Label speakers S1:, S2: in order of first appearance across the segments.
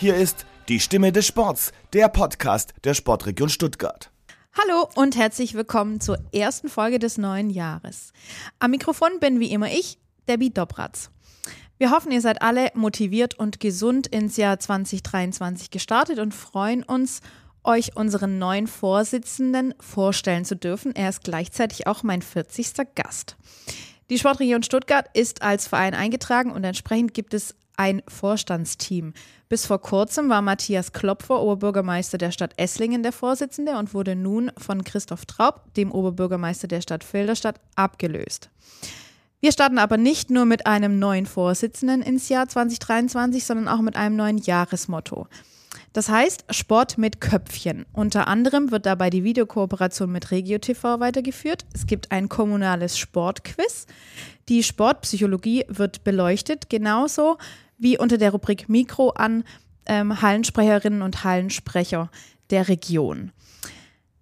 S1: Hier ist die Stimme des Sports, der Podcast der Sportregion Stuttgart.
S2: Hallo und herzlich willkommen zur ersten Folge des neuen Jahres. Am Mikrofon bin wie immer ich, Debbie Dobratz. Wir hoffen, ihr seid alle motiviert und gesund ins Jahr 2023 gestartet und freuen uns, euch unseren neuen Vorsitzenden vorstellen zu dürfen. Er ist gleichzeitig auch mein 40. Gast. Die Sportregion Stuttgart ist als Verein eingetragen und entsprechend gibt es ein Vorstandsteam. Bis vor kurzem war Matthias Klopfer, Oberbürgermeister der Stadt Esslingen, der Vorsitzende und wurde nun von Christoph Traub, dem Oberbürgermeister der Stadt Filderstadt, abgelöst. Wir starten aber nicht nur mit einem neuen Vorsitzenden ins Jahr 2023, sondern auch mit einem neuen Jahresmotto. Das heißt Sport mit Köpfchen. Unter anderem wird dabei die Videokooperation mit Regio TV weitergeführt. Es gibt ein kommunales Sportquiz. Die Sportpsychologie wird beleuchtet, genauso wie unter der Rubrik Mikro an ähm, Hallensprecherinnen und Hallensprecher der Region.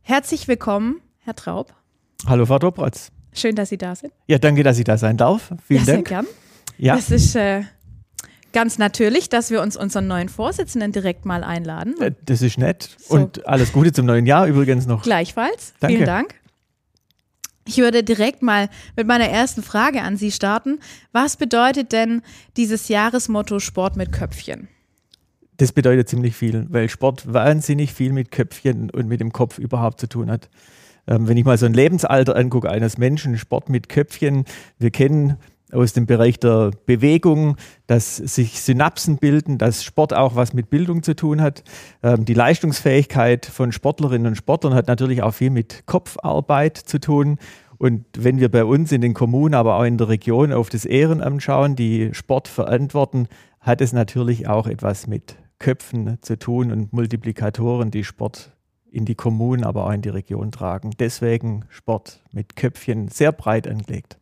S2: Herzlich willkommen, Herr Traub.
S3: Hallo, Frau Dobratz.
S2: Schön, dass Sie da sind.
S3: Ja, danke, dass ich da sein darf. Vielen
S2: ja,
S3: Dank.
S2: Sehr gern.
S3: Ja.
S2: Es ist äh, ganz natürlich, dass wir uns unseren neuen Vorsitzenden direkt mal einladen.
S3: Äh, Das ist nett.
S2: So.
S3: Und alles Gute zum neuen Jahr übrigens noch.
S2: Gleichfalls.
S3: Danke.
S2: Vielen Dank. Ich würde direkt mal mit meiner ersten Frage an Sie starten. Was bedeutet denn dieses Jahresmotto Sport mit Köpfchen?
S3: Das bedeutet ziemlich viel, weil Sport wahnsinnig viel mit Köpfchen und mit dem Kopf überhaupt zu tun hat. Ähm, wenn ich mal so ein Lebensalter angucke eines Menschen, Sport mit Köpfchen, wir kennen aus dem Bereich der Bewegung, dass sich Synapsen bilden, dass Sport auch was mit Bildung zu tun hat. Ähm, die Leistungsfähigkeit von Sportlerinnen und Sportlern hat natürlich auch viel mit Kopfarbeit zu tun. Und wenn wir bei uns in den Kommunen, aber auch in der Region auf das Ehrenamt schauen, die Sport verantworten, hat es natürlich auch etwas mit Köpfen zu tun und Multiplikatoren, die Sport in die Kommunen, aber auch in die Region tragen. Deswegen Sport mit Köpfchen sehr breit angelegt.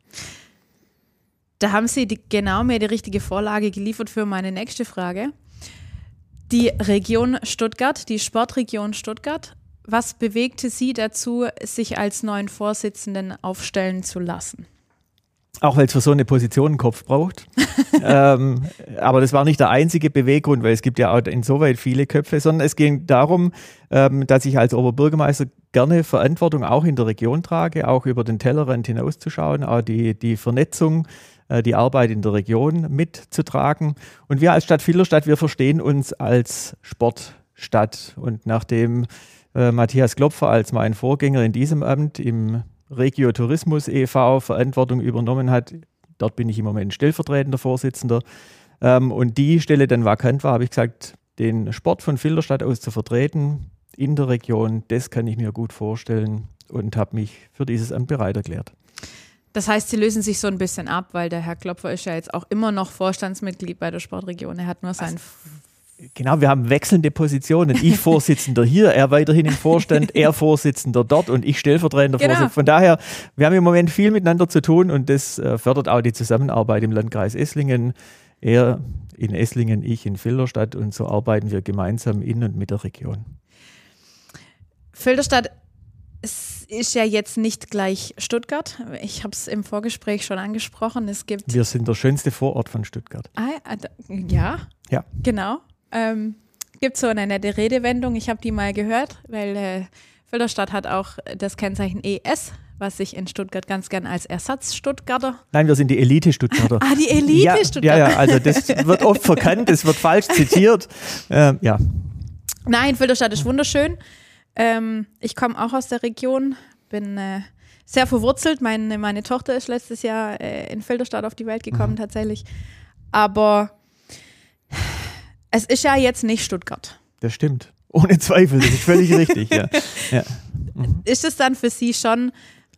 S2: Da haben Sie die, genau mir die richtige Vorlage geliefert für meine nächste Frage. Die Region Stuttgart, die Sportregion Stuttgart, was bewegte Sie dazu, sich als neuen Vorsitzenden aufstellen zu lassen?
S3: Auch weil es für so eine Position einen Kopf braucht. ähm, aber das war nicht der einzige Beweggrund, weil es gibt ja auch insoweit viele Köpfe, sondern es ging darum, ähm, dass ich als Oberbürgermeister gerne Verantwortung auch in der Region trage, auch über den Tellerrand hinauszuschauen, auch die, die Vernetzung, die Arbeit in der Region mitzutragen. Und wir als Stadt Filderstadt, wir verstehen uns als Sportstadt. Und nachdem äh, Matthias Klopfer als mein Vorgänger in diesem Amt im Regio Tourismus e.V. Verantwortung übernommen hat. Dort bin ich im Moment stellvertretender Vorsitzender. Ähm, und die Stelle dann vakant war, habe ich gesagt, den Sport von Filderstadt aus zu vertreten in der Region, das kann ich mir gut vorstellen und habe mich für dieses Amt bereit erklärt.
S2: Das heißt, Sie lösen sich so ein bisschen ab, weil der Herr Klopfer ist ja jetzt auch immer noch Vorstandsmitglied bei der Sportregion. Er hat nur seinen.
S3: Genau, wir haben wechselnde Positionen. Ich Vorsitzender hier, er weiterhin im Vorstand, er Vorsitzender dort und ich stellvertretender
S2: Genau.
S3: Vorsitzender. Von daher, wir haben im Moment viel miteinander zu tun und das äh, fördert auch die Zusammenarbeit im Landkreis Esslingen. Er in Esslingen, ich in Filderstadt und so arbeiten wir gemeinsam in und mit der Region.
S2: Filderstadt es ist ja jetzt nicht gleich Stuttgart. Ich habe es im Vorgespräch schon angesprochen. Es gibt.
S3: Wir sind der schönste Vorort von Stuttgart.
S2: Ah, da- ja,
S3: Ja.
S2: genau. Ähm, gibt so eine nette Redewendung. Ich habe die mal gehört, weil äh, Filderstadt hat auch das Kennzeichen ES, was sich in Stuttgart ganz gern als Ersatz-Stuttgarter.
S3: Nein, wir sind die Elite Stuttgarter.
S2: Ah, die Elite
S3: ja,
S2: Stuttgarter.
S3: Ja, ja, also das wird oft verkannt, das wird falsch zitiert. Ähm, ja,
S2: Nein, Filderstadt ist wunderschön. Ähm, ich komme auch aus der Region, bin äh, sehr verwurzelt. Meine, meine Tochter ist letztes Jahr äh, in Filderstadt auf die Welt gekommen,
S3: Mhm.
S2: tatsächlich. Aber es ist ja jetzt nicht Stuttgart.
S3: das stimmt. Ohne Zweifel, das ist völlig richtig. Ja. Ja.
S2: Ist es dann für Sie schon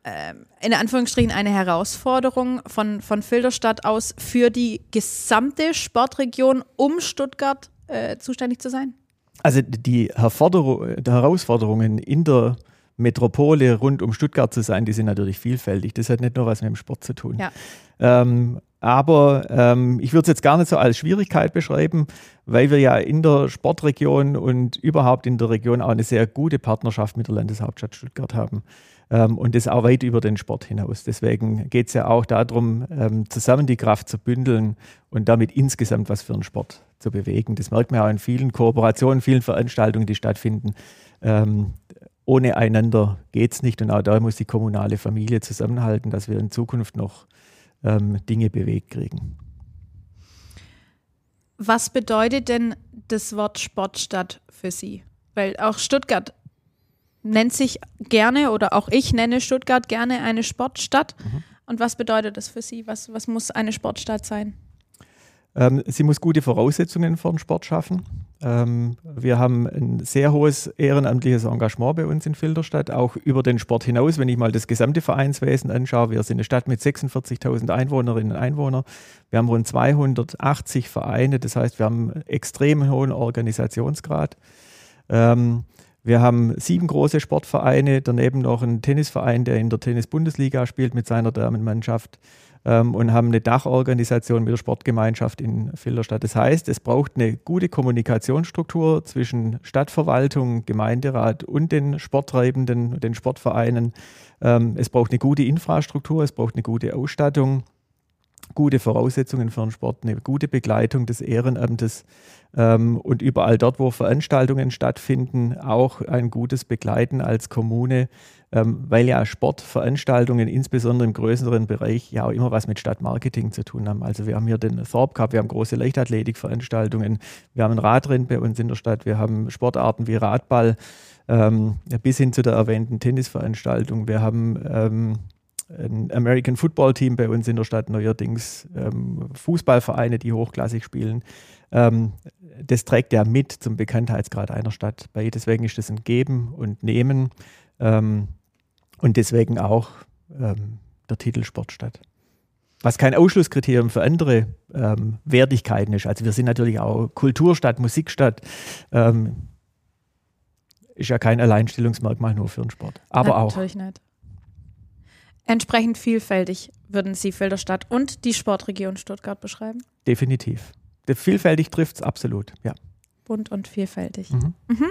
S2: ähm, in Anführungsstrichen eine Herausforderung von, von Filderstadt aus für die gesamte Sportregion um Stuttgart äh, zuständig zu sein?
S3: Also die, Herausforderungen in der Metropole rund um Stuttgart zu sein, die sind natürlich vielfältig. Das hat nicht nur was mit dem Sport zu tun.
S2: Ja.
S3: Ähm, aber ähm, ich würde es jetzt gar nicht so als Schwierigkeit beschreiben, weil wir ja in der Sportregion und überhaupt in der Region auch eine sehr gute Partnerschaft mit der Landeshauptstadt Stuttgart haben. Ähm, und das auch weit über den Sport hinaus. Deswegen geht es ja auch darum, ähm, zusammen die Kraft zu bündeln und damit insgesamt was für den Sport zu bewegen. Das merkt man auch in vielen Kooperationen, vielen Veranstaltungen, die stattfinden. Ähm, ohne einander geht es nicht und auch da muss die kommunale Familie zusammenhalten, dass wir in Zukunft noch ähm, Dinge bewegt kriegen.
S2: Was bedeutet denn das Wort Sportstadt für Sie? Weil auch Stuttgart nennt sich gerne oder auch ich nenne Stuttgart gerne eine Sportstadt. Mhm. Und was bedeutet das für Sie? Was, was muss eine Sportstadt sein?
S3: Ähm, sie muss gute Voraussetzungen für den Sport schaffen. Ähm, wir haben ein sehr hohes ehrenamtliches Engagement bei uns in Filderstadt, auch über den Sport hinaus. Wenn ich mal das gesamte Vereinswesen anschaue, wir sind eine Stadt mit 46.000 Einwohnerinnen und Einwohnern. Wir haben rund 280 Vereine, das heißt, wir haben einen extrem hohen Organisationsgrad. Ähm, wir haben sieben große Sportvereine, daneben noch einen Tennisverein, der in der Tennis-Bundesliga spielt mit seiner Damenmannschaft ähm, und haben eine Dachorganisation mit der Sportgemeinschaft in Filderstadt. Das heißt, es braucht eine gute Kommunikationsstruktur zwischen Stadtverwaltung, Gemeinderat und den Sporttreibenden, den Sportvereinen. Ähm, es braucht eine gute Infrastruktur, es braucht eine gute Ausstattung gute Voraussetzungen für den Sport, eine gute Begleitung des Ehrenamtes ähm, und überall dort, wo Veranstaltungen stattfinden, auch ein gutes Begleiten als Kommune, ähm, weil ja Sportveranstaltungen, insbesondere im größeren Bereich, ja auch immer was mit Stadtmarketing zu tun haben. Also wir haben hier den Thorpe Cup, wir haben große Leichtathletikveranstaltungen, wir haben ein Radrennen bei uns in der Stadt, wir haben Sportarten wie Radball, ähm, bis hin zu der erwähnten Tennisveranstaltung. Wir haben ähm, ein American Football Team bei uns in der Stadt neuerdings, ähm, Fußballvereine, die hochklassig spielen. Ähm, das trägt ja mit zum Bekanntheitsgrad einer Stadt bei. Deswegen ist das ein Geben und Nehmen ähm, und deswegen auch ähm, der Titel Sportstadt. Was kein Ausschlusskriterium für andere ähm, Wertigkeiten ist. Also wir sind natürlich auch Kulturstadt, Musikstadt. Ähm, ist ja kein Alleinstellungsmerkmal nur für den Sport. Aber
S2: Nein,
S3: auch.
S2: Natürlich nicht. Entsprechend vielfältig würden Sie Filderstadt und die Sportregion Stuttgart beschreiben?
S3: Definitiv. Vielfältig trifft es absolut, ja.
S2: Bunt und vielfältig. Mhm. Mhm.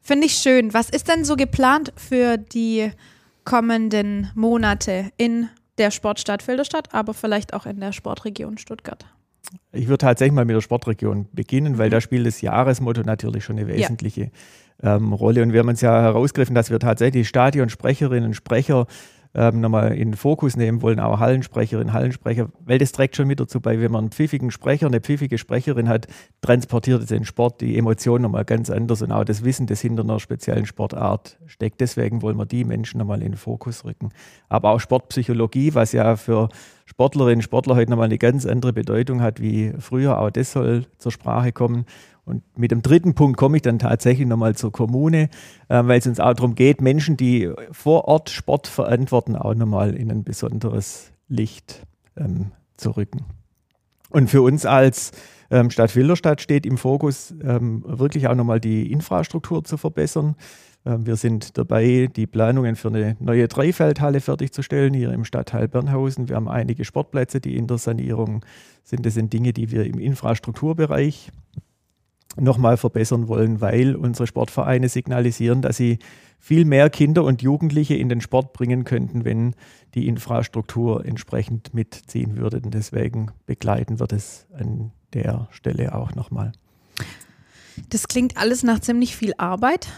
S2: Finde ich schön. Was ist denn so geplant für die kommenden Monate in der Sportstadt Filderstadt, aber vielleicht auch in der Sportregion Stuttgart?
S3: Ich würde tatsächlich mal mit der Sportregion beginnen, weil mhm. da spielt das Jahresmotto natürlich schon eine wesentliche ja. ähm, Rolle. Und wir haben uns ja herausgegriffen, dass wir tatsächlich Stadionsprecherinnen und Sprecher ähm, nochmal in den Fokus nehmen wollen, auch Hallensprecherinnen, Hallensprecher, weil das trägt schon mit dazu bei, wenn man einen pfiffigen Sprecher, eine pfiffige Sprecherin hat, transportiert es den Sport, die Emotionen nochmal ganz anders und auch das Wissen, das hinter einer speziellen Sportart steckt. Deswegen wollen wir die Menschen nochmal in den Fokus rücken. Aber auch Sportpsychologie, was ja für Sportlerinnen und Sportler heute nochmal eine ganz andere Bedeutung hat wie früher, auch das soll zur Sprache kommen. Und mit dem dritten Punkt komme ich dann tatsächlich nochmal zur Kommune, äh, weil es uns auch darum geht, Menschen, die vor Ort Sport verantworten, auch nochmal in ein besonderes Licht ähm, zu rücken. Und für uns als ähm, Stadt Wilderstadt steht im Fokus, ähm, wirklich auch nochmal die Infrastruktur zu verbessern. Ähm, wir sind dabei, die Planungen für eine neue Dreifeldhalle fertigzustellen hier im Stadtteil Bernhausen. Wir haben einige Sportplätze, die in der Sanierung sind. Das sind Dinge, die wir im Infrastrukturbereich nochmal verbessern wollen, weil unsere Sportvereine signalisieren, dass sie viel mehr Kinder und Jugendliche in den Sport bringen könnten, wenn die Infrastruktur entsprechend mitziehen würde. Und deswegen begleiten wir das an der Stelle auch nochmal.
S2: Das klingt alles nach ziemlich viel Arbeit.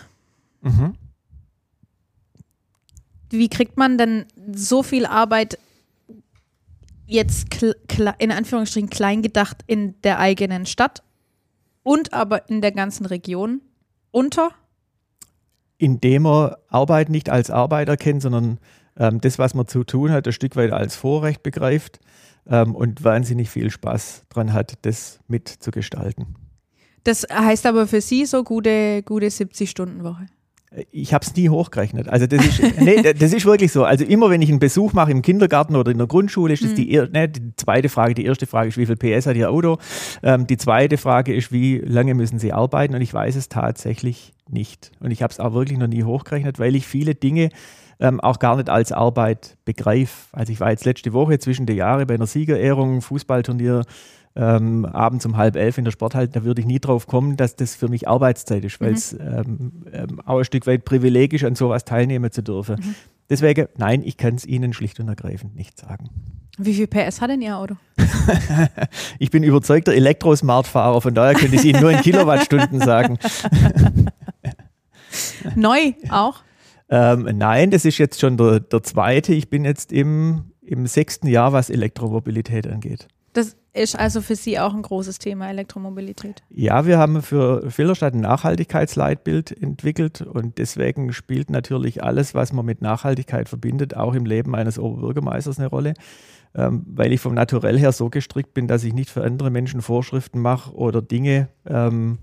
S2: Mhm. Wie kriegt man denn so viel Arbeit jetzt in Anführungsstrichen klein gedacht in der eigenen Stadt und aber in der ganzen Region unter?
S3: Indem er Arbeit nicht als Arbeit erkennt, sondern ähm, das, was man zu tun hat, ein Stück weit als Vorrecht begreift ähm, und wahnsinnig viel Spaß dran hat, das mitzugestalten.
S2: Das heißt aber für Sie so gute, gute 70-Stunden-Woche.
S3: Ich habe es nie hochgerechnet. Also das ist, nee, das ist wirklich so. Also immer wenn ich einen Besuch mache im Kindergarten oder in der Grundschule, ist das mhm. die, ne, die zweite Frage. Die erste Frage ist, wie viel PS hat Ihr Auto? Ähm, die zweite Frage ist, wie lange müssen Sie arbeiten? Und ich weiß es tatsächlich nicht. Und ich habe es auch wirklich noch nie hochgerechnet, weil ich viele Dinge ähm, auch gar nicht als Arbeit begreife. Also ich war jetzt letzte Woche zwischen den Jahren bei einer Siegerehrung, Fußballturnier ähm, abends um halb elf in der Sporthalle, da würde ich nie drauf kommen, dass das für mich Arbeitszeit ist, weil es mhm. ähm, ähm, auch ein Stück weit Privileg ist, an sowas teilnehmen zu dürfen. Mhm. Deswegen, nein, ich kann es Ihnen schlicht und ergreifend nicht sagen.
S2: Wie viel PS hat denn Ihr Auto?
S3: ich bin überzeugter Elektrosmart-Fahrer, von daher könnte ich Ihnen nur in Kilowattstunden sagen.
S2: Neu auch?
S3: Ähm, nein, das ist jetzt schon der, der zweite. Ich bin jetzt im, im sechsten Jahr, was Elektromobilität angeht.
S2: Das ist also für Sie auch ein großes Thema, Elektromobilität.
S3: Ja, wir haben für Filderstadt ein Nachhaltigkeitsleitbild entwickelt und deswegen spielt natürlich alles, was man mit Nachhaltigkeit verbindet, auch im Leben eines Oberbürgermeisters eine Rolle. Ähm, weil ich vom Naturell her so gestrickt bin, dass ich nicht für andere Menschen Vorschriften mache oder Dinge ähm,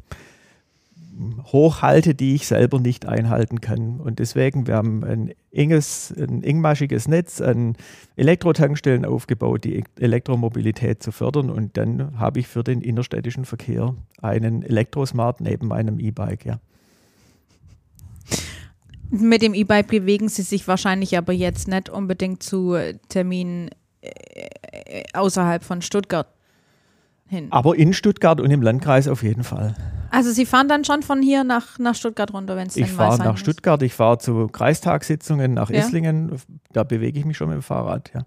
S3: hochhalte, die ich selber nicht einhalten kann. Und deswegen, wir haben ein enges, ein engmaschiges Netz an Elektrotankstellen aufgebaut, die Elektromobilität zu fördern. Und dann habe ich für den innerstädtischen Verkehr einen Elektrosmart neben meinem E-Bike, ja.
S2: Mit dem E-Bike bewegen Sie sich wahrscheinlich aber jetzt nicht unbedingt zu Terminen äh, außerhalb von Stuttgart hin.
S3: Aber in Stuttgart und im Landkreis auf jeden Fall.
S2: Also Sie fahren dann schon von hier nach, nach Stuttgart runter, wenn es
S3: Ich fahre nach. Stuttgart, ich fahre zu Kreistagssitzungen nach ja. Esslingen, da bewege ich mich schon mit dem Fahrrad, ja.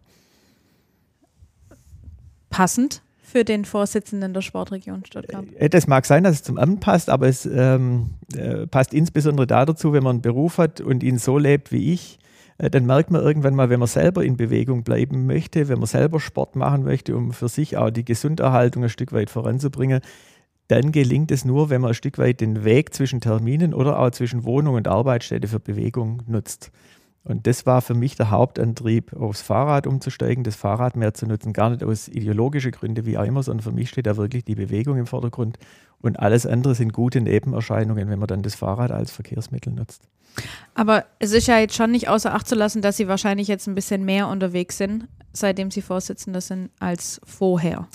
S2: Passend für den Vorsitzenden der Sportregion Stuttgart?
S3: Äh, das mag sein, dass es zum Amt passt, aber es ähm, äh, passt insbesondere da dazu, wenn man einen Beruf hat und ihn so lebt wie ich, äh, dann merkt man irgendwann mal, wenn man selber in Bewegung bleiben möchte, wenn man selber Sport machen möchte, um für sich auch die Gesunderhaltung ein Stück weit voranzubringen, dann gelingt es nur, wenn man ein Stück weit den Weg zwischen Terminen oder auch zwischen Wohnung und Arbeitsstätte für Bewegung nutzt. Und das war für mich der Hauptantrieb, aufs Fahrrad umzusteigen, das Fahrrad mehr zu nutzen. Gar nicht aus ideologischen Gründen wie auch immer, sondern für mich steht da wirklich die Bewegung im Vordergrund. Und alles andere sind gute Nebenerscheinungen, wenn man dann das Fahrrad als Verkehrsmittel nutzt.
S2: Aber es ist ja jetzt schon nicht außer Acht zu lassen, dass Sie wahrscheinlich jetzt ein bisschen mehr unterwegs sind, seitdem Sie Vorsitzender sind, als vorher.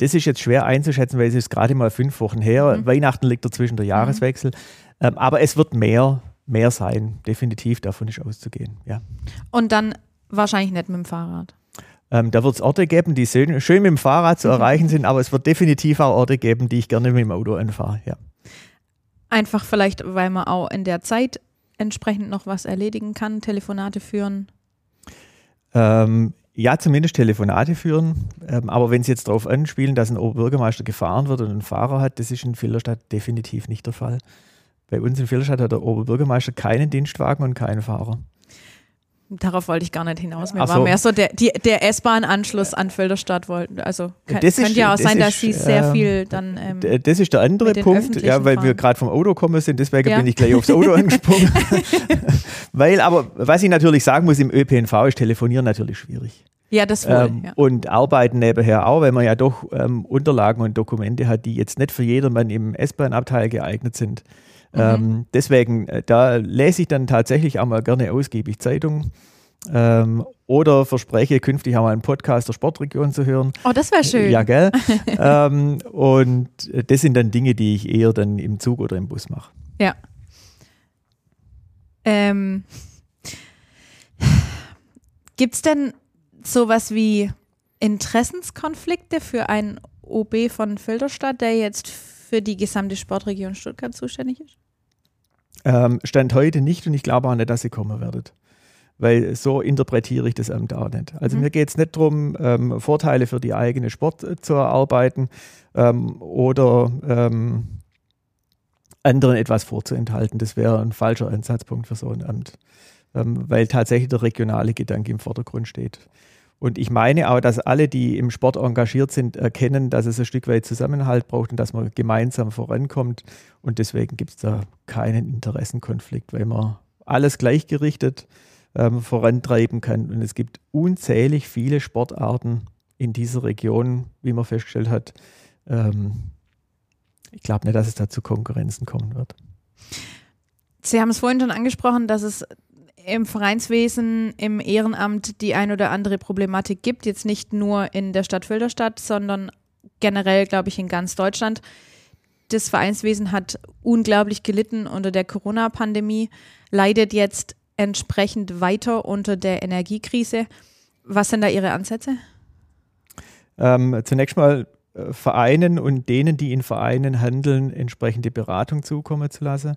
S3: Das ist jetzt schwer einzuschätzen, weil es ist gerade mal fünf Wochen her. Mhm. Weihnachten liegt dazwischen der Jahreswechsel. Mhm. aber es wird mehr, mehr sein. Definitiv, davon ist auszugehen. Ja.
S2: Und dann wahrscheinlich nicht mit dem Fahrrad.
S3: Ähm, da wird es Orte geben, die schön, mit dem Fahrrad zu mhm. erreichen sind, aber es wird definitiv auch Orte geben, die ich gerne mit dem Auto anfahre. Ja.
S2: Einfach vielleicht, weil man auch in der Zeit entsprechend noch was erledigen kann, Telefonate führen.
S3: Ähm, ja, zumindest Telefonate führen. Ähm, aber wenn Sie jetzt darauf anspielen, dass ein Oberbürgermeister gefahren wird und einen Fahrer hat, das ist in Villerstadt definitiv nicht der Fall. Bei uns in Villerstadt hat der Oberbürgermeister keinen Dienstwagen und keinen Fahrer.
S2: Darauf wollte ich gar nicht hinaus. Mir so. war mehr so der, der S-Bahn-Anschluss an Filderstadt wollten. Also kann,
S3: das
S2: könnte ja auch das sein, ist, dass sie sehr ähm, viel dann. Ähm,
S3: das ist der andere Punkt, ja, weil fahren. wir gerade vom Auto kommen sind, deswegen ja. bin ich gleich aufs Auto angesprungen. weil, aber was ich natürlich sagen muss, im ÖPNV ist Telefonieren natürlich schwierig.
S2: Ja, das wohl. Ähm,
S3: ja. Und arbeiten nebenher auch, weil man ja doch ähm, Unterlagen und Dokumente hat, die jetzt nicht für jedermann im S-Bahn-Abteil geeignet sind. Mhm. Ähm, deswegen, äh, da lese ich dann tatsächlich auch mal gerne ausgiebig Zeitung. Ähm, oder verspreche künftig auch mal einen Podcast der Sportregion zu hören.
S2: Oh, das wäre schön.
S3: Ja, gell? ähm, und das sind dann Dinge, die ich eher dann im Zug oder im Bus mache.
S2: Ja. Ähm, Gibt es denn sowas wie Interessenskonflikte für einen OB von Filderstadt, der jetzt für die gesamte Sportregion Stuttgart zuständig ist?
S3: Ähm, Stand heute nicht und ich glaube auch nicht, dass sie kommen werdet. Weil so interpretiere ich das Amt auch nicht. Also mhm. mir geht es nicht darum, ähm, Vorteile für die eigene Sport äh, zu erarbeiten ähm, oder ähm, anderen etwas vorzuenthalten. Das wäre ein falscher Ansatzpunkt für so ein Amt. Ähm, weil tatsächlich der regionale Gedanke im Vordergrund steht. Und ich meine auch, dass alle, die im Sport engagiert sind, erkennen, dass es ein Stück weit Zusammenhalt braucht und dass man gemeinsam vorankommt. Und deswegen gibt es da keinen Interessenkonflikt, weil man alles gleichgerichtet ähm, vorantreiben kann. Und es gibt unzählig viele Sportarten in dieser Region, wie man festgestellt hat. Ähm, ich glaube nicht, dass es da zu Konkurrenzen kommen wird.
S2: Sie haben es vorhin schon angesprochen, dass es im Vereinswesen, im Ehrenamt die ein oder andere Problematik gibt, jetzt nicht nur in der Stadt Filderstadt, sondern generell, glaube ich, in ganz Deutschland. Das Vereinswesen hat unglaublich gelitten unter der Corona-Pandemie, leidet jetzt entsprechend weiter unter der Energiekrise. Was sind da Ihre Ansätze?
S3: Ähm, zunächst mal äh, Vereinen und denen, die in Vereinen handeln, entsprechende Beratung zukommen zu lassen.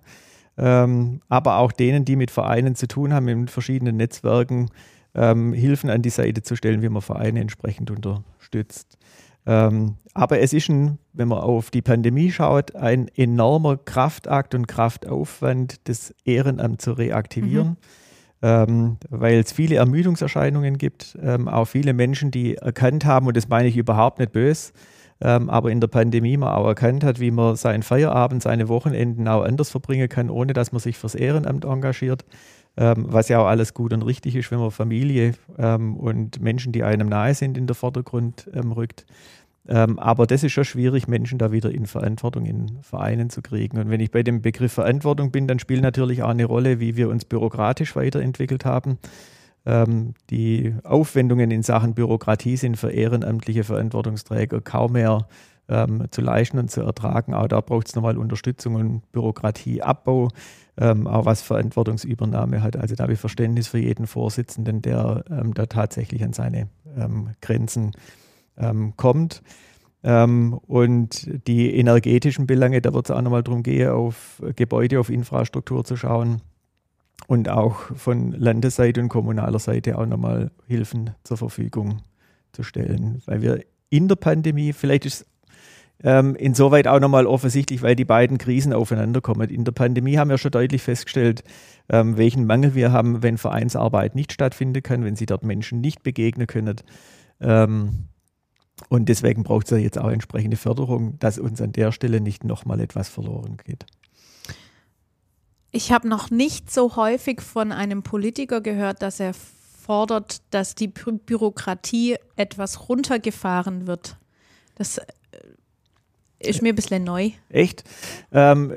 S3: Ähm, aber auch denen, die mit Vereinen zu tun haben, in verschiedenen Netzwerken, ähm, Hilfen an die Seite zu stellen, wie man Vereine entsprechend unterstützt. Ähm, aber es ist, ein, wenn man auf die Pandemie schaut, ein enormer Kraftakt und Kraftaufwand, das Ehrenamt zu reaktivieren. Mhm. Ähm, weil es viele Ermüdungserscheinungen gibt, ähm, auch viele Menschen, die erkannt haben, und das meine ich überhaupt nicht böse, ähm, aber in der Pandemie man auch erkannt hat, wie man seinen Feierabend, seine Wochenenden auch anders verbringen kann, ohne dass man sich fürs Ehrenamt engagiert. Ähm, was ja auch alles gut und richtig ist, wenn man Familie ähm, und Menschen, die einem nahe sind, in den Vordergrund ähm, rückt. Ähm, aber das ist schon schwierig, Menschen da wieder in Verantwortung in Vereinen zu kriegen. Und wenn ich bei dem Begriff Verantwortung bin, dann spielt natürlich auch eine Rolle, wie wir uns bürokratisch weiterentwickelt haben. Ähm, die Aufwendungen in Sachen Bürokratie sind für ehrenamtliche Verantwortungsträger kaum mehr ähm, zu leisten und zu ertragen. Auch da braucht es nochmal Unterstützung und Bürokratieabbau, ähm, auch was Verantwortungsübernahme hat. Also da habe ich Verständnis für jeden Vorsitzenden, der ähm, da tatsächlich an seine ähm, Grenzen ähm, kommt. und die energetischen Belange, da wird es auch nochmal darum gehen, auf Gebäude, auf Infrastruktur zu schauen und auch von Landesseite und kommunaler Seite auch nochmal Hilfen zur Verfügung zu stellen. Weil wir in der Pandemie, vielleicht ist ähm, insoweit auch nochmal offensichtlich, weil die beiden Krisen aufeinander kommen. In der Pandemie haben wir schon deutlich festgestellt, ähm, welchen Mangel wir haben, wenn Vereinsarbeit nicht stattfinden kann, wenn sie dort Menschen nicht begegnen können. Ähm, und deswegen braucht es ja jetzt auch entsprechende Förderung, dass uns an der Stelle nicht nochmal etwas verloren geht.
S2: Ich habe noch nicht so häufig von einem Politiker gehört, dass er fordert, dass die Bü Bürokratie etwas runtergefahren wird. Das äh, ist mir ein bisschen neu.
S3: Echt? Ähm,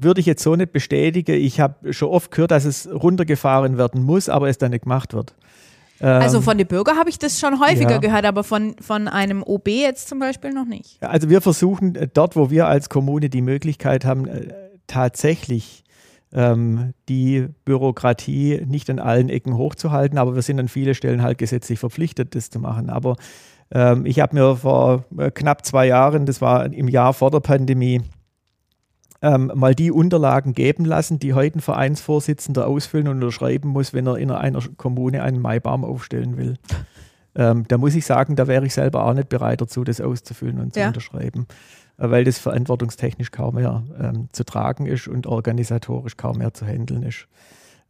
S3: würde ich jetzt so nicht bestätigen. Ich habe schon oft gehört, dass es runtergefahren werden muss, aber es dann nicht gemacht wird.
S2: also ähm, von den Bürgern habe ich das schon häufiger ja. gehört, aber von, von einem OB jetzt zum Beispiel noch nicht.
S3: Also wir versuchen äh, dort, wo wir als Kommune die Möglichkeit haben, äh, tatsächlich ähm, die Bürokratie nicht an allen Ecken hochzuhalten, aber wir sind an vielen Stellen halt gesetzlich verpflichtet, das zu machen. Aber ähm, ich habe mir vor äh, knapp zwei Jahren, das war im Jahr vor der Pandemie, ähm, mal die Unterlagen geben lassen, die heute ein Vereinsvorsitzender ausfüllen und unterschreiben muss, wenn er in einer Kommune einen Maibaum aufstellen will. Ähm, da muss ich sagen, da wäre ich selber auch nicht bereit dazu, das auszufüllen und zu ja. unterschreiben weil das verantwortungstechnisch kaum mehr ähm, zu tragen ist und organisatorisch kaum mehr zu handeln ist.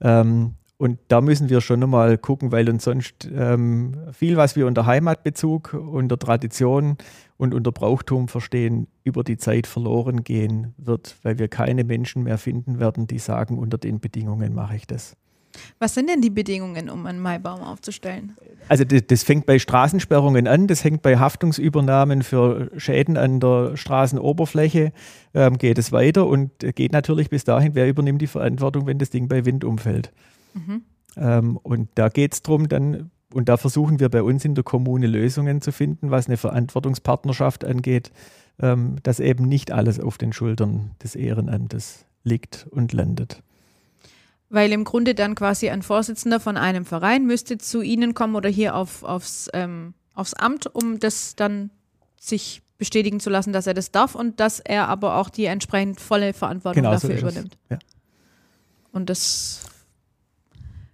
S3: Ähm, und da müssen wir schon nochmal gucken, weil uns sonst ähm, viel, was wir unter Heimatbezug, unter Tradition und unter Brauchtum verstehen, über die Zeit verloren gehen wird, weil wir keine Menschen mehr finden werden, die sagen, unter den Bedingungen mache ich das.
S2: Was sind denn die Bedingungen, um einen Maibaum aufzustellen?
S3: Also das, das, fängt bei Straßensperrungen an, das hängt bei Haftungsübernahmen für Schäden an der Straßenoberfläche, ähm, geht es weiter und geht natürlich bis dahin, wer übernimmt die Verantwortung, wenn das Ding bei Wind umfällt. Mhm. Ähm, und da geht es darum, dann, und da versuchen wir bei uns in der Kommune Lösungen zu finden, was eine Verantwortungspartnerschaft angeht, ähm, dass eben nicht alles auf den Schultern des Ehrenamtes liegt und landet.
S2: Weil im Grunde dann quasi ein Vorsitzender von einem Verein müsste zu Ihnen kommen oder hier auf, aufs, ähm, aufs Amt, um das dann sich bestätigen zu lassen, dass er das darf und dass er aber auch die entsprechend volle Verantwortung genau dafür so übernimmt. Ja. Und das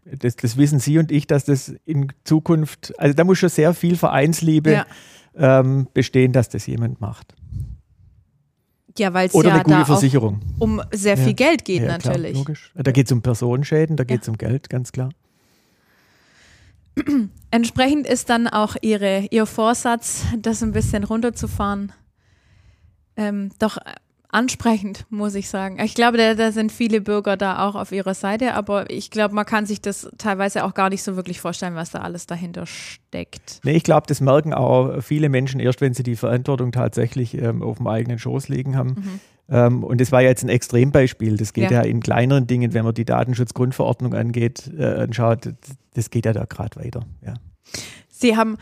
S3: das, das, wissen Sie und ich, dass das in Zukunft, also da muss schon sehr viel Vereinsliebe ja. ähm, bestehen, dass das jemand macht.
S2: Ja, weil es
S3: ja
S2: eine
S3: gute Versicherung.
S2: um sehr viel ja. Geld geht ja, natürlich. Klar, logisch.
S3: Da geht es um Personenschäden, da geht es um Geld, ganz klar.
S2: Entsprechend ist dann auch ihre, ihr Vorsatz, das ein bisschen runterzufahren, ähm, doch ansprechend, muss ich sagen. Ich glaube, da, da, sind viele Bürger da auch auf ihrer Seite, aber ich glaube, man kann sich das teilweise auch gar nicht so wirklich vorstellen, was da alles dahinter steckt.
S3: Nee, ich glaube, das merken auch viele Menschen erst, wenn sie die Verantwortung tatsächlich ähm, auf dem eigenen Schoß liegen haben. Mhm. Ähm, und das war ja jetzt ein Extrembeispiel. Das geht ja, ja in kleineren Dingen, wenn man die Datenschutzgrundverordnung angeht, äh, anschaut, das geht ja da gerade weiter. Ja.
S2: Sie haben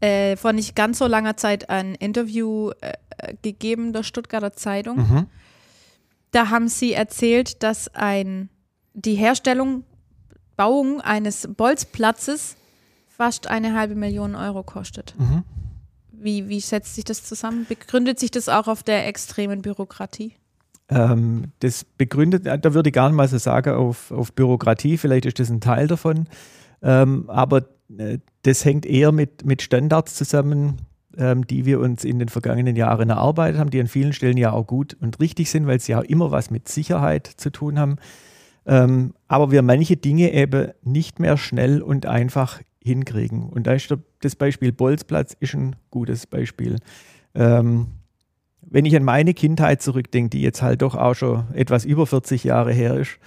S2: äh, vor nicht ganz so langer Zeit ein Interview äh, gegeben der Stuttgarter Zeitung. Mhm. Da haben sie erzählt, dass ein, die Herstellung, Bauung eines Bolzplatzes fast eine halbe Million Euro kostet. Mhm. Wie, wie setzt sich das zusammen? Begründet sich das auch auf der extremen Bürokratie?
S3: Ähm, das begründet, da würde ich gar nicht mal so sagen, auf, auf Bürokratie, vielleicht ist das ein Teil davon, ähm, aber äh, das hängt eher mit, mit Standards zusammen, ähm, die wir uns in den vergangenen Jahren erarbeitet haben, die an vielen Stellen ja auch gut und richtig sind, weil sie ja immer was mit Sicherheit zu tun haben. Ähm, aber wir manche Dinge eben nicht mehr schnell und einfach hinkriegen. Und da ist das Beispiel Bolzplatz ist ein gutes Beispiel. Ähm, wenn ich an meine Kindheit zurückdenke, die jetzt halt doch auch schon etwas über 40 Jahre her ist,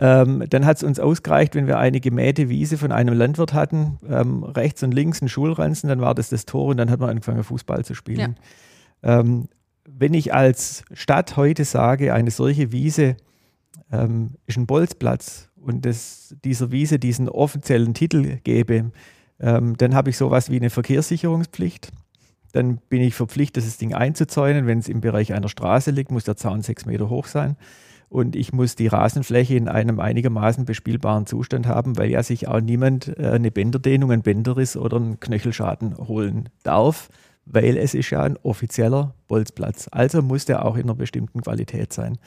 S3: ähm, dann hat es uns ausgereicht, wenn wir eine gemähte Wiese von einem Landwirt hatten, ähm, rechts und links ein Schulranzen, dann war das das Tor und dann hat man angefangen, Fußball zu spielen. Ja. Ähm, wenn ich als Stadt heute sage, eine solche Wiese ähm, ist ein Bolzplatz und das, dieser Wiese diesen offiziellen Titel gebe, ähm, dann habe ich sowas wie eine Verkehrssicherungspflicht. Dann bin ich verpflichtet, das Ding einzuzäunen. Wenn es im Bereich einer Straße liegt, muss der Zaun sechs Meter hoch sein und ich muss die Rasenfläche in einem einigermaßen bespielbaren Zustand haben, weil ja sich auch niemand äh, eine Bänderdehnung, einen Bänderriss oder einen Knöchelschaden holen darf, weil es ist ja ein offizieller Bolzplatz. Also muss der auch in einer bestimmten Qualität sein.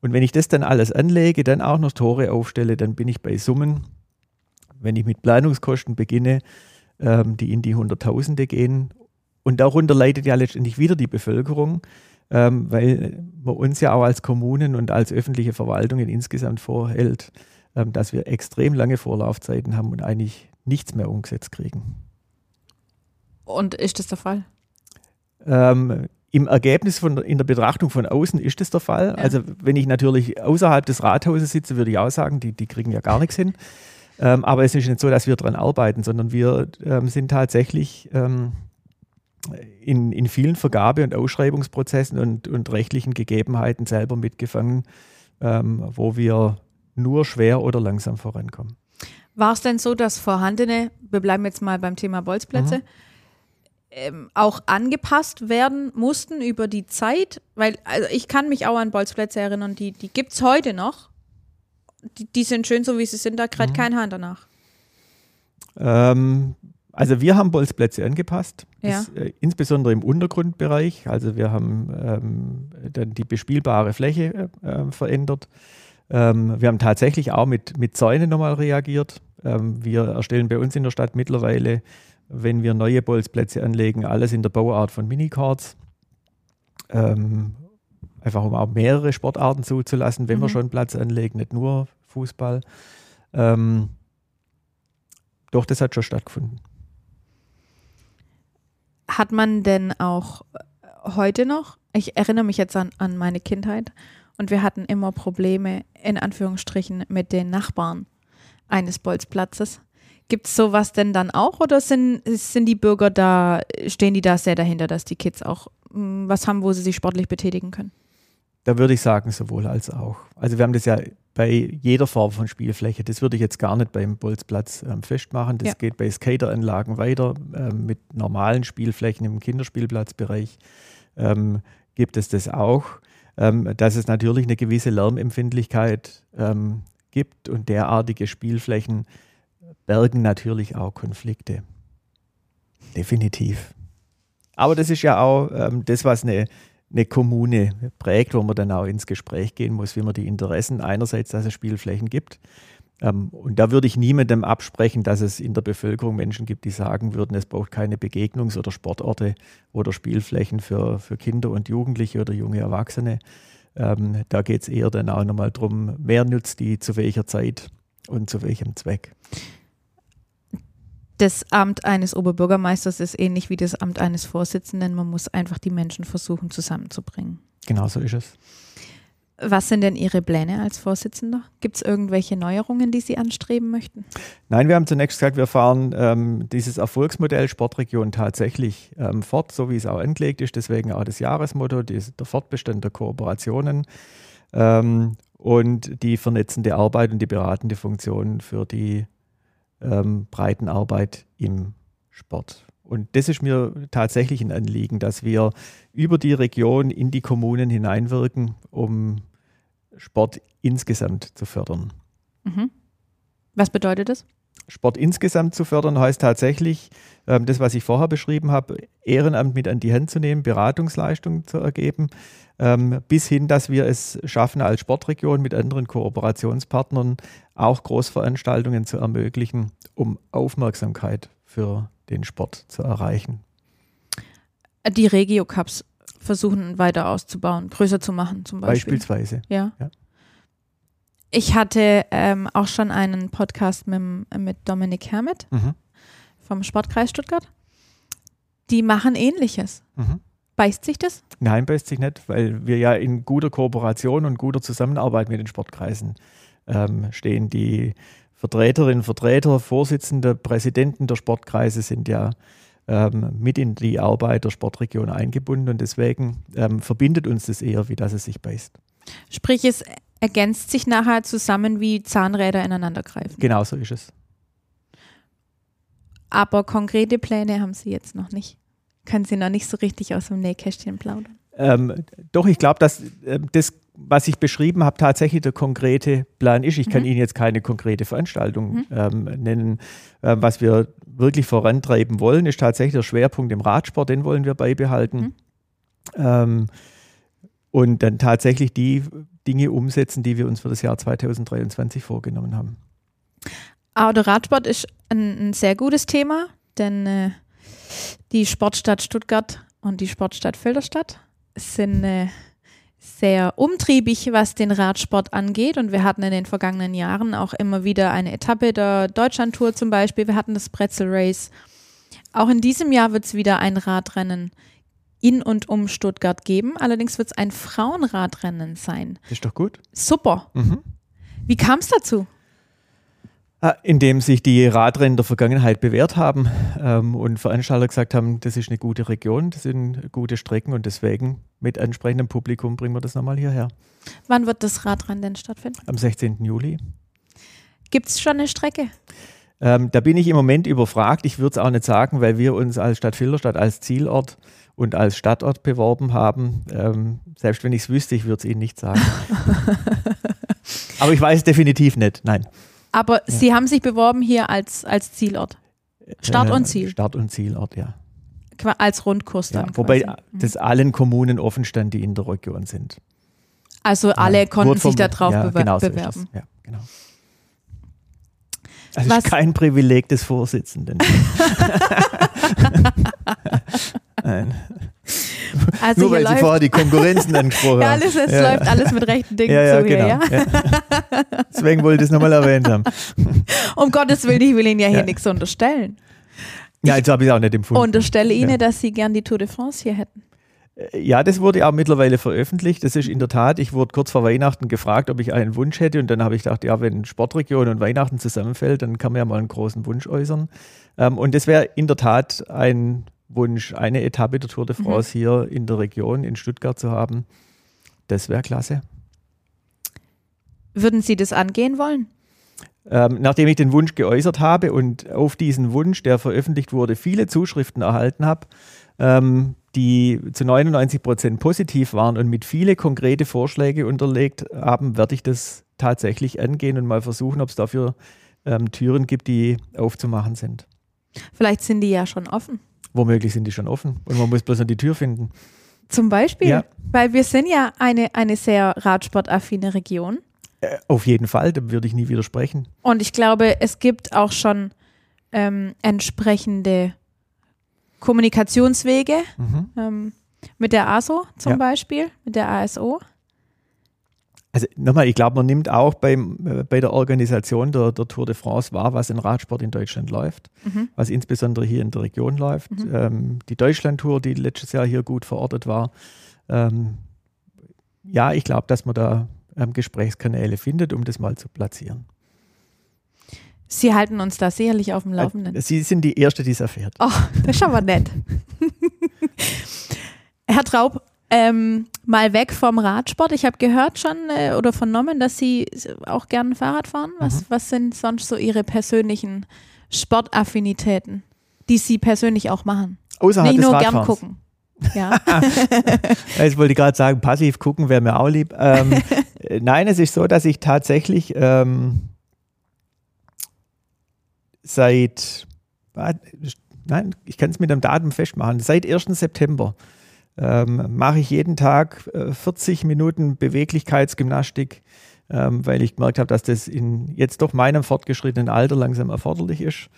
S3: Und wenn ich das dann alles anlege, dann auch noch Tore aufstelle, dann bin ich bei Summen, wenn ich mit Planungskosten beginne, ähm, die in die Hunderttausende gehen. Und darunter leidet ja letztendlich wieder die Bevölkerung ähm, weil man uns ja auch als Kommunen und als öffentliche Verwaltungen insgesamt vorhält, ähm, dass wir extrem lange Vorlaufzeiten haben und eigentlich nichts mehr umgesetzt kriegen.
S2: Und ist das der Fall?
S3: Ähm, Im Ergebnis von, in der Betrachtung von außen ist das der Fall. Ja. Also wenn ich natürlich außerhalb des Rathauses sitze, würde ich auch sagen, die, die kriegen ja gar nichts hin. Ähm, aber es ist nicht so, dass wir daran arbeiten, sondern wir ähm, sind tatsächlich ähm, in, in vielen Vergabe- und Ausschreibungsprozessen und, und rechtlichen Gegebenheiten selber mitgefangen, ähm, wo wir nur schwer oder langsam vorankommen.
S2: War es denn so, dass vorhandene, wir bleiben jetzt mal beim Thema Bolzplätze, mhm. ähm, auch angepasst werden mussten über die Zeit? Weil also ich kann mich auch an Bolzplätze erinnern, die, die gibt es heute noch. Die, die, sind schön so, wie sie sind, da gerade mhm. kein Hahn danach.
S3: Ähm, also wir haben Bolzplätze angepasst, ja. das, äh, insbesondere im Untergrundbereich. Also wir haben ähm, dann die bespielbare Fläche äh, äh, verändert. Ähm, wir haben tatsächlich auch mit, mit Zäunen nochmal reagiert. Ähm, wir erstellen bei uns in der Stadt mittlerweile, wenn wir neue Bolzplätze anlegen, alles in der Bauart von Minicards. Ähm, einfach um auch mehrere Sportarten zuzulassen, wenn mhm. wir schon Platz anlegen, nicht nur Fußball. Ähm, doch, das hat schon stattgefunden.
S2: Hat man denn auch heute noch, ich erinnere mich jetzt an, an meine Kindheit und wir hatten immer Probleme, in Anführungsstrichen, mit den Nachbarn eines Bolzplatzes. Gibt es sowas denn dann auch oder sind, sind die Bürger da, stehen die da sehr dahinter, dass die Kids auch mh, mm, was haben, wo sie sich sportlich betätigen können?
S3: Da würde ich sagen, sowohl als auch. Also wir haben das ja bei jeder Form von Spielfläche. Das würde ich jetzt gar nicht beim Bolzplatz ähm, festmachen. Das ja. geht bei Skateranlagen weiter. Ähm, mit normalen Spielflächen im Kinderspielplatzbereich ähm, gibt es das auch. Ähm, dass es natürlich eine gewisse Lärmempfindlichkeit ähm, gibt und derartige Spielflächen bergen natürlich auch Konflikte. Definitiv. Aber das ist ja auch ähm, das, was eine eine Kommune prägt, wo man dann auch ins Gespräch gehen muss, wie man die Interessen einerseits, dass es Spielflächen gibt. Ähm, und da würde ich niemandem absprechen, dass es in der Bevölkerung Menschen gibt, die sagen würden, es braucht keine Begegnungs- oder Sportorte oder Spielflächen für, für Kinder und Jugendliche oder junge Erwachsene. Ähm, da geht es eher dann auch nochmal darum, wer nutzt die zu welcher Zeit und zu welchem Zweck
S2: das Amt eines Oberbürgermeisters ist ähnlich wie das Amt eines Vorsitzenden. Man muss einfach die Menschen versuchen zusammenzubringen.
S3: Genau so ist es.
S2: Was sind denn Ihre Pläne als Vorsitzender? Gibt es irgendwelche Neuerungen, die Sie anstreben möchten?
S3: Nein, wir haben zunächst gesagt, wir fahren ähm, dieses Erfolgsmodell Sportregion tatsächlich ähm, fort, so wie es auch angelegt ist. Deswegen auch das Jahresmotto, die, der Fortbestand der Kooperationen ähm, und die vernetzende Arbeit und die beratende Funktion für die ähm, Breitenarbeit im Sport. Und das ist mir tatsächlich ein Anliegen, dass wir über die Region in die Kommunen hineinwirken, um Sport insgesamt zu fördern.
S2: Mhm. Was bedeutet das?
S3: Sport insgesamt zu fördern, heißt tatsächlich, ähm, das, was ich vorher beschrieben habe, Ehrenamt mit an die Hand zu nehmen, Beratungsleistungen zu ergeben, bis hin, dass wir es schaffen, als Sportregion mit anderen Kooperationspartnern auch Großveranstaltungen zu ermöglichen, um Aufmerksamkeit für den Sport zu erreichen.
S2: Die Regio-Cups versuchen weiter auszubauen, größer zu machen zum Beispiel.
S3: Beispielsweise.
S2: Ja.
S3: Ja.
S2: Ich hatte ähm, auch schon einen Podcast mit, mit Dominik Hermit
S3: Mhm.
S2: vom Sportkreis Stuttgart. Die machen ähnliches.
S3: Mhm.
S2: Beißt sich das?
S3: Nein, beißt sich nicht, weil wir ja in guter Kooperation und guter Zusammenarbeit mit den Sportkreisen ähm, stehen. Die Vertreterinnen, Vertreter, Vorsitzende, Präsidenten der Sportkreise sind ja ähm, mit in die Arbeit der Sportregion eingebunden und deswegen ähm, verbindet uns das eher, wie dass es sich beißt.
S2: Sprich, es ergänzt sich nachher zusammen, wie Zahnräder ineinander greifen.
S3: Genau so ist es.
S2: Aber konkrete Pläne haben Sie jetzt noch nicht. Können Sie noch nicht so richtig aus dem Nähkästchen plaudern.
S3: Ähm, doch, ich glaube, dass äh, das, was ich beschrieben habe, tatsächlich der konkrete Plan ist. Ich kann
S2: Mhm.
S3: Ihnen jetzt keine konkrete Veranstaltung ähm, nennen. Ähm, was wir wirklich vorantreiben wollen, ist tatsächlich der Schwerpunkt im Radsport, den wollen wir beibehalten.
S2: Mhm.
S3: Ähm, und dann tatsächlich die Dinge umsetzen, die wir uns für das Jahr 2023 vorgenommen haben.
S2: Aber der Radsport ist ein, ein sehr gutes Thema, denn äh, die Sportstadt Stuttgart und die Sportstadt Filderstadt sind äh, sehr umtriebig, was den Radsport angeht. Und wir hatten in den vergangenen Jahren auch immer wieder eine Etappe der Deutschlandtour zum Beispiel. Wir hatten das Pretzel Race. Auch in diesem Jahr wird es wieder ein Radrennen in und um Stuttgart geben. Allerdings wird es ein Frauenradrennen sein.
S3: Ist doch gut.
S2: Super.
S3: Mhm.
S2: Wie kam es dazu?
S3: Ah, Indem sich die Radrennen der Vergangenheit bewährt haben ähm, und Veranstalter gesagt haben, das ist eine gute Region, das sind gute Strecken und deswegen mit entsprechendem Publikum bringen wir das nochmal hierher.
S2: Wann wird das Radrennen denn stattfinden?
S3: Am 16. Juli.
S2: Gibt es schon eine Strecke?
S3: Ähm, da bin ich im Moment überfragt. Ich würde es auch nicht sagen, weil wir uns als Stadt Filderstadt als Zielort und als Stadtort beworben haben. Ähm, selbst wenn ich es wüsste, ich würde es Ihnen nicht sagen. Aber ich weiß es definitiv nicht. Nein.
S2: Aber Sie haben sich beworben hier als, als Zielort, Start und
S3: Äh,
S2: Ziel.
S3: Start und Zielort, ja.
S2: Als Rundkurs
S3: ja
S2: dann.
S3: wobei
S2: quasi.
S3: das allen Kommunen offen stand, die in der Region sind.
S2: Also alle
S3: Ja,
S2: konnten sich darauf
S3: ja,
S2: bewer
S3: genau so ist
S2: bewerben.
S3: Ja, genau. Das
S2: Was-
S3: ist kein Privileg des Vorsitzenden. Nein.
S2: Also
S3: Nur
S2: hier
S3: weil Sie vorher die Konkurrenzen angesprochen
S2: ja,
S3: haben.
S2: alles, es
S3: Ja.
S2: läuft alles mit rechten Dingen
S3: Ja, ja,
S2: zu hier,
S3: genau.
S2: ja?
S3: Ja. Deswegen wollte ich es nochmal erwähnt haben.
S2: Um Gottes Willen, ich will Ihnen ja hier
S3: Ja.
S2: nichts unterstellen.
S3: Ja, jetzt habe ich es auch nicht empfunden.
S2: Unterstelle Ihnen,
S3: Ja.
S2: dass Sie gern die Tour de France hier hätten.
S3: Ja, das wurde auch mittlerweile veröffentlicht. Das ist in der Tat, ich wurde kurz vor Weihnachten gefragt, ob ich einen Wunsch hätte. Und dann habe ich gedacht, ja, wenn Sportregion und Weihnachten zusammenfällt, dann kann man ja mal einen großen Wunsch äußern. Ähm, und das wäre in der Tat ein Wunsch, eine Etappe der Tour de France hier in der Region, in Stuttgart zu haben. Das wäre klasse.
S2: Würden Sie das angehen wollen?
S3: Ähm, nachdem ich den Wunsch geäußert habe und auf diesen Wunsch, der veröffentlicht wurde, viele Zuschriften erhalten habe, ähm, die zu 99 Prozent positiv waren und mit viele konkrete Vorschläge unterlegt haben, werde ich das tatsächlich angehen und mal versuchen, ob es dafür ähm, Türen gibt, die aufzumachen sind.
S2: Vielleicht sind die ja schon offen.
S3: Womöglich sind die schon offen und man muss bloß noch die Tür finden.
S2: Zum Beispiel,
S3: Ja.
S2: weil wir sind ja eine, eine sehr radsportaffine Region.
S3: Äh, auf jeden Fall, da würde ich nie widersprechen.
S2: Und ich glaube, es gibt auch schon ähm, entsprechende Kommunikationswege
S3: Mhm.
S2: ähm, mit der ASO zum
S3: Ja.
S2: Beispiel, mit der ASO.
S3: Also nochmal, ich glaube, man nimmt auch beim, äh, bei der Organisation der, der Tour de France wahr, was in Radsport in Deutschland läuft,
S2: Mhm.
S3: was insbesondere hier in der Region läuft.
S2: Mhm.
S3: Ähm, die Deutschland-Tour, die letztes Jahr hier gut verortet war. Ähm, ja, ich glaube, dass man da ähm, Gesprächskanäle findet, um das mal zu platzieren.
S2: Sie halten uns da sicherlich auf dem Laufenden.
S3: Äh, Sie sind die Erste, die es erfährt.
S2: Oh, das ist aber nett. Herr Traub, ähm, mal weg vom Radsport. Ich habe gehört schon äh, oder vernommen, dass Sie auch gerne Fahrrad fahren. Was,
S3: Mhm.
S2: was sind sonst so Ihre persönlichen Sportaffinitäten, die Sie persönlich auch machen?
S3: Außerhalb
S2: Nicht
S3: des
S2: nur gern
S3: Radfahrens.
S2: gucken. Ja.
S3: Jetzt wollte ich gerade sagen, passiv gucken wäre mir auch lieb. Ähm, äh, nein, es ist so, dass ich tatsächlich ähm, seit, nein, ich kann es mit dem Datum festmachen, seit 1. September ähm, mache ich jeden Tag äh, 40 Minuten Beweglichkeitsgymnastik, ähm, weil ich gemerkt habe, dass das in jetzt doch meinem fortgeschrittenen Alter langsam erforderlich ist.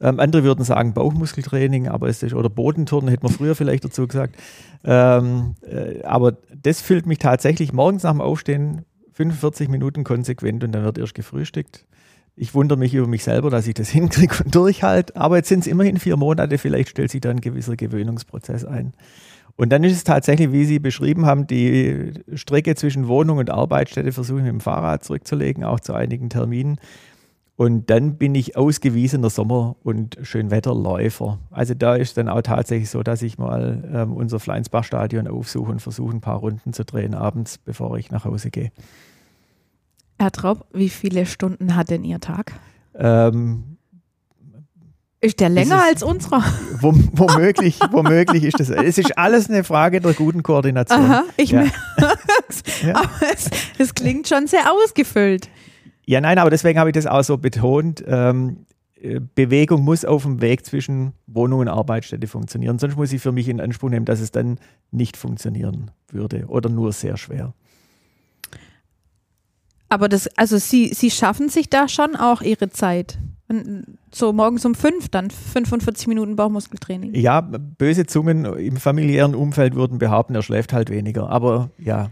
S3: Ähm, andere würden sagen Bauchmuskeltraining, aber es ist, oder Bodenturnen hätte man früher vielleicht dazu gesagt. Ähm, äh, aber das füllt mich tatsächlich morgens nach dem Aufstehen 45 Minuten konsequent und dann wird erst gefrühstückt. Ich wundere mich über mich selber, dass ich das hinkriege und durchhalte. Aber jetzt sind es immerhin vier Monate, vielleicht stellt sich da ein gewisser Gewöhnungsprozess ein. Und dann ist es tatsächlich, wie Sie beschrieben haben, die Strecke zwischen Wohnung und Arbeitsstätte versuche ich mit dem Fahrrad zurückzulegen, auch zu einigen Terminen. Und dann bin ich ausgewiesener Sommer- und Schönwetterläufer. Also da ist dann auch tatsächlich so, dass ich mal ähm, unser Fleinsbach-Stadion aufsuche und versuche, ein paar Runden zu drehen abends, bevor ich nach Hause gehe.
S2: Herr Traub, wie viele Stunden hat denn Ihr Tag?
S3: Ähm,
S2: ist der länger ist, als unserer?
S3: Womöglich, womöglich ist das. Es ist alles eine Frage der guten Koordination.
S2: Aha, ich ja. merk's. Ja. Aber es, es, klingt schon sehr ausgefüllt.
S3: Ja, nein, aber deswegen habe ich das auch so betont. Ähm, äh, Bewegung muss auf dem Weg zwischen Wohnung und Arbeitsstätte funktionieren. Sonst muss ich für mich in Anspruch nehmen, dass es dann nicht funktionieren würde oder nur sehr schwer.
S2: Aber das, also Sie, Sie schaffen sich da schon auch Ihre Zeit. So morgens um fünf, dann 45 Minuten Bauchmuskeltraining.
S3: Ja, böse Zungen im familiären Umfeld würden behaupten, er schläft halt weniger. Aber ja,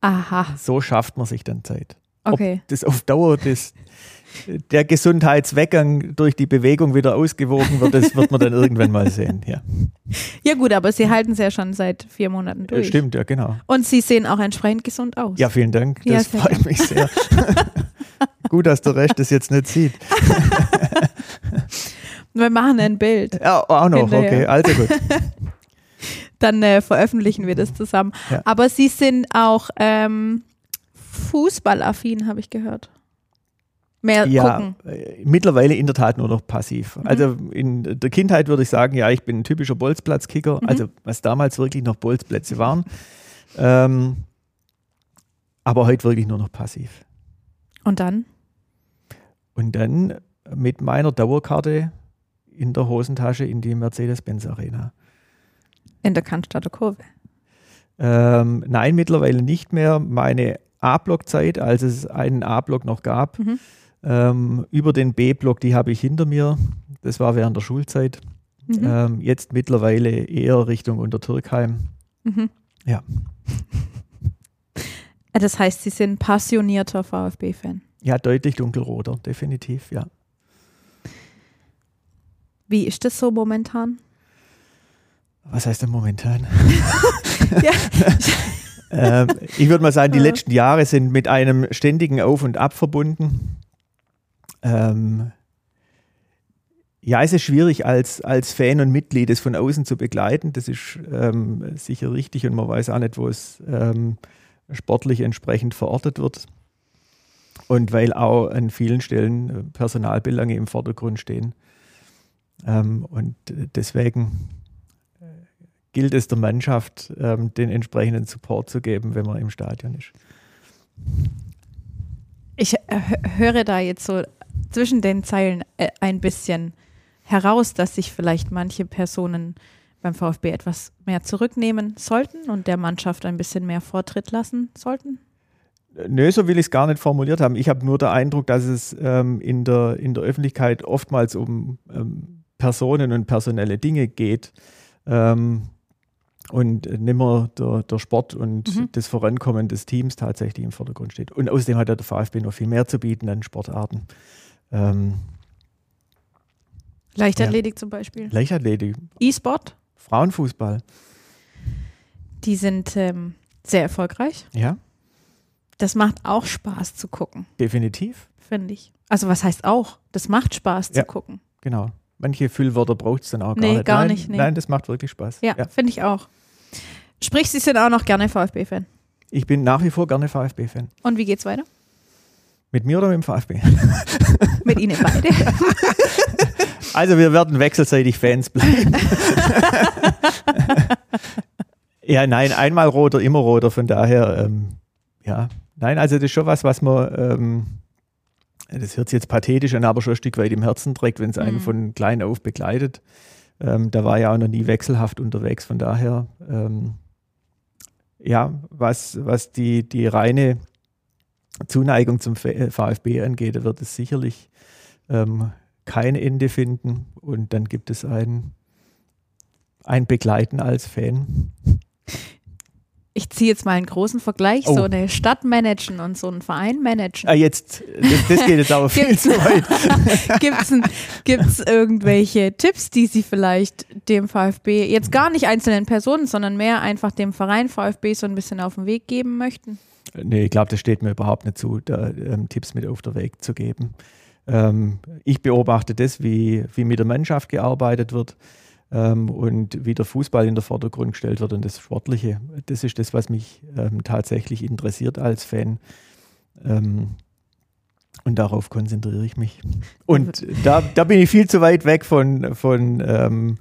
S2: Aha.
S3: so schafft man sich dann Zeit.
S2: Okay.
S3: Ob das auf Dauer das, der Gesundheitsweggang durch die Bewegung wieder ausgewogen wird, das wird man dann irgendwann mal sehen. Ja.
S2: ja gut, aber Sie halten es ja schon seit vier Monaten durch.
S3: Stimmt, ja genau.
S2: Und Sie sehen auch entsprechend gesund aus.
S3: Ja, vielen Dank. Das ja, freut mich sehr. gut, dass der Rest das jetzt nicht sieht.
S2: Wir machen ein Bild.
S3: Ja, auch noch, hinterher. okay, also gut.
S2: Dann äh, veröffentlichen wir das zusammen. Ja. Aber Sie sind auch ähm, fußballaffin, habe ich gehört. Mehr
S3: ja,
S2: gucken.
S3: Äh, mittlerweile in der Tat nur noch passiv. Mhm. Also in der Kindheit würde ich sagen, ja, ich bin ein typischer Bolzplatzkicker, mhm. also was damals wirklich noch Bolzplätze waren. Ähm, aber heute wirklich nur noch passiv.
S2: Und dann?
S3: Und dann mit meiner Dauerkarte in der Hosentasche in die Mercedes-Benz Arena.
S2: In der Cannstatter Kurve?
S3: Ähm, nein, mittlerweile nicht mehr. Meine A-Block-Zeit, als es einen A-Block noch gab. Mhm. Ähm, über den B-Block, die habe ich hinter mir. Das war während der Schulzeit. Mhm. Ähm, jetzt mittlerweile eher Richtung Untertürkheim. Mhm. Ja.
S2: Das heißt, Sie sind passionierter VfB-Fan?
S3: Ja, deutlich dunkelroter, definitiv, ja.
S2: Wie ist das so momentan?
S3: Was heißt denn momentan? ja. ähm, ich würde mal sagen, die letzten Jahre sind mit einem ständigen Auf und Ab verbunden. Ähm, ja, es ist schwierig als, als Fan und Mitglied es von außen zu begleiten. Das ist ähm, sicher richtig und man weiß auch nicht, wo es ähm, sportlich entsprechend verortet wird. Und weil auch an vielen Stellen Personalbelange im Vordergrund stehen. Ähm, und deswegen gilt es der Mannschaft, ähm, den entsprechenden Support zu geben, wenn man im Stadion ist.
S2: Ich äh, höre da jetzt so zwischen den Zeilen äh, ein bisschen heraus, dass sich vielleicht manche Personen beim VfB etwas mehr zurücknehmen sollten und der Mannschaft ein bisschen mehr Vortritt lassen sollten?
S3: Nö, so will ich es gar nicht formuliert haben. Ich habe nur den Eindruck, dass es ähm, in, der, in der Öffentlichkeit oftmals um ähm, Personen und personelle Dinge geht. Ähm, und nimmer der, der Sport und mhm. das Vorankommen des Teams tatsächlich im Vordergrund steht. Und außerdem hat der VfB noch viel mehr zu bieten an Sportarten. Ähm,
S2: Leichtathletik ja. zum Beispiel.
S3: Leichtathletik.
S2: E-Sport.
S3: Frauenfußball.
S2: Die sind ähm, sehr erfolgreich.
S3: Ja.
S2: Das macht auch Spaß zu gucken.
S3: Definitiv.
S2: Finde ich. Also was heißt auch? Das macht Spaß ja, zu gucken.
S3: Genau. Manche Füllwörter braucht es dann auch
S2: nee,
S3: gar nicht.
S2: Gar
S3: nein,
S2: nicht nee.
S3: nein, das macht wirklich Spaß.
S2: Ja, ja. finde ich auch. Sprich, Sie sind auch noch gerne VfB-Fan.
S3: Ich bin nach wie vor gerne VfB-Fan.
S2: Und wie geht's weiter?
S3: Mit mir oder mit dem VfB?
S2: mit Ihnen beide.
S3: also wir werden wechselseitig Fans bleiben. ja, nein, einmal roter, immer roter. Von daher, ähm, ja, nein, also das ist schon was, was man ähm, das hört sich jetzt pathetisch an, aber schon ein Stück weit im Herzen trägt, wenn es einen mhm. von klein auf begleitet. Ähm, da war ja auch noch nie wechselhaft unterwegs, von daher, ähm, ja, was, was die, die reine Zuneigung zum VfB angeht, wird es sicherlich ähm, kein Ende finden und dann gibt es ein, ein Begleiten als Fan
S2: ich ziehe jetzt mal einen großen Vergleich, oh. so eine Stadt managen und so einen Verein managen.
S3: Ah, jetzt, das, das geht jetzt aber viel zu weit.
S2: Gibt es irgendwelche Tipps, die Sie vielleicht dem VfB, jetzt gar nicht einzelnen Personen, sondern mehr einfach dem Verein VfB so ein bisschen auf den Weg geben möchten?
S3: Nee, ich glaube, das steht mir überhaupt nicht zu, da ähm, Tipps mit auf den Weg zu geben. Ähm, ich beobachte das, wie, wie mit der Mannschaft gearbeitet wird ähm, und wie der Fußball in den Vordergrund gestellt wird und das Sportliche. Das ist das, was mich ähm, tatsächlich interessiert als Fan. Ähm, und darauf konzentriere ich mich. Und da, da bin ich viel zu weit weg von, von ähm,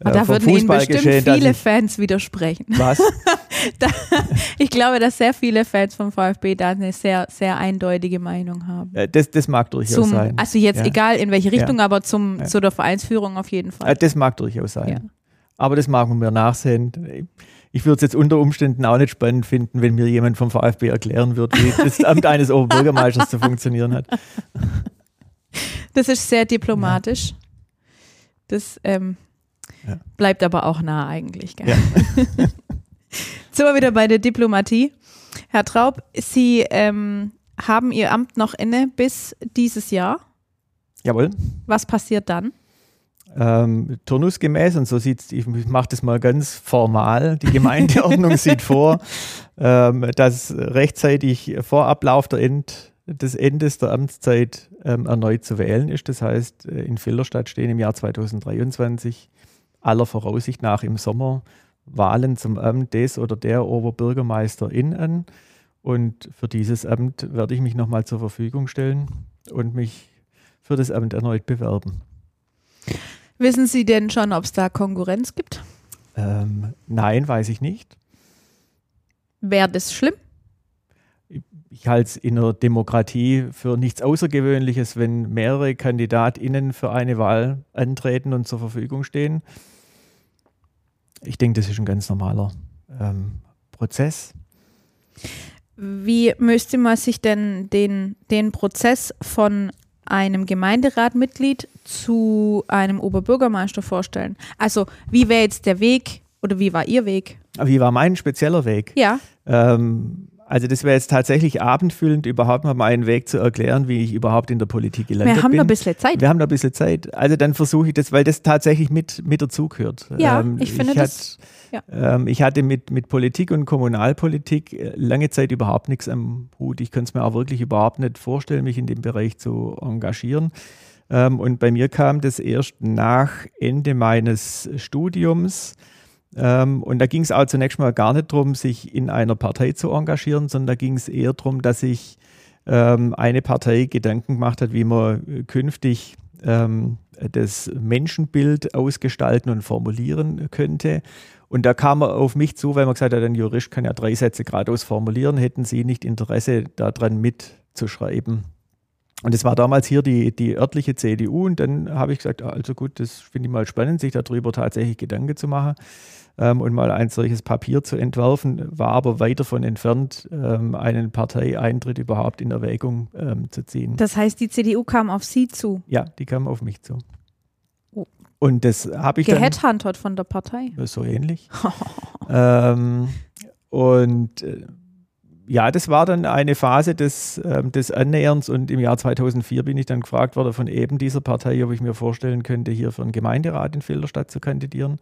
S2: äh, da würden Ihnen bestimmt viele Fans widersprechen.
S3: Was?
S2: da, ich glaube, dass sehr viele Fans vom VfB da eine sehr, sehr eindeutige Meinung haben.
S3: Das, das mag durchaus
S2: zum,
S3: sein.
S2: Also jetzt ja. egal in welche Richtung, ja. aber zum, ja. zu der Vereinsführung auf jeden Fall.
S3: Das mag durchaus sein. Aber das mag man mir nachsehen. Ich würde es jetzt unter Umständen auch nicht spannend finden, wenn mir jemand vom VfB erklären würde, wie das Amt eines Oberbürgermeisters zu funktionieren hat.
S2: Das ist sehr diplomatisch. Das ähm. Bleibt aber auch nah eigentlich. Gell? Ja. Sind wir wieder bei der Diplomatie. Herr Traub, Sie ähm, haben Ihr Amt noch inne bis dieses Jahr.
S3: Jawohl.
S2: Was passiert dann?
S3: Ähm, turnusgemäß, und so sieht es, ich mache das mal ganz formal, die Gemeindeordnung sieht vor, ähm, dass rechtzeitig vor Ablauf der End, des Endes der Amtszeit ähm, erneut zu wählen ist. Das heißt, äh, in Filderstadt stehen im Jahr 2023 aller Voraussicht nach im Sommer Wahlen zum Amt des oder der Oberbürgermeisterin an. Und für dieses Amt werde ich mich nochmal zur Verfügung stellen und mich für das Amt erneut bewerben.
S2: Wissen Sie denn schon, ob es da Konkurrenz gibt?
S3: Ähm, nein, weiß ich nicht.
S2: Wäre das schlimm?
S3: Ich halte es in der Demokratie für nichts Außergewöhnliches, wenn mehrere KandidatInnen für eine Wahl antreten und zur Verfügung stehen. Ich denke, das ist ein ganz normaler ähm, Prozess.
S2: Wie müsste man sich denn den, den Prozess von einem Gemeinderatmitglied zu einem Oberbürgermeister vorstellen? Also, wie wäre jetzt der Weg oder wie war Ihr Weg?
S3: Wie war mein spezieller Weg?
S2: Ja.
S3: Ähm, also das wäre jetzt tatsächlich abendfüllend, überhaupt mal meinen Weg zu erklären, wie ich überhaupt in der Politik gelandet bin.
S2: Wir haben bin. noch ein bisschen Zeit.
S3: Wir haben noch ein bisschen Zeit. Also dann versuche ich das, weil das tatsächlich mit, mit dazugehört.
S2: Ja, ähm, ich finde ich das.
S3: Hat, ja. ähm, ich hatte mit, mit Politik und Kommunalpolitik äh, lange Zeit überhaupt nichts am Hut. Ich könnte es mir auch wirklich überhaupt nicht vorstellen, mich in dem Bereich zu engagieren. Ähm, und bei mir kam das erst nach Ende meines Studiums ähm, und da ging es auch zunächst mal gar nicht darum, sich in einer Partei zu engagieren, sondern da ging es eher darum, dass sich ähm, eine Partei Gedanken gemacht hat, wie man künftig ähm, das Menschenbild ausgestalten und formulieren könnte. Und da kam er auf mich zu, weil man gesagt hat, ein Jurist kann ja drei Sätze geradeaus formulieren, hätten Sie nicht Interesse daran mitzuschreiben. Und es war damals hier die, die örtliche CDU und dann habe ich gesagt, also gut, das finde ich mal spannend, sich darüber tatsächlich Gedanken zu machen ähm, und mal ein solches Papier zu entwerfen, war aber weit davon entfernt, ähm, einen Parteieintritt überhaupt in Erwägung ähm, zu ziehen.
S2: Das heißt, die CDU kam auf Sie zu?
S3: Ja, die kam auf mich zu. Oh. Und das habe ich
S2: Geheadhuntet von der Partei?
S3: So ähnlich. ähm, und äh, ja, das war dann eine Phase des, äh, des Annäherns und im Jahr 2004 bin ich dann gefragt worden von eben dieser Partei, ob ich mir vorstellen könnte, hier für einen Gemeinderat in Filderstadt zu kandidieren.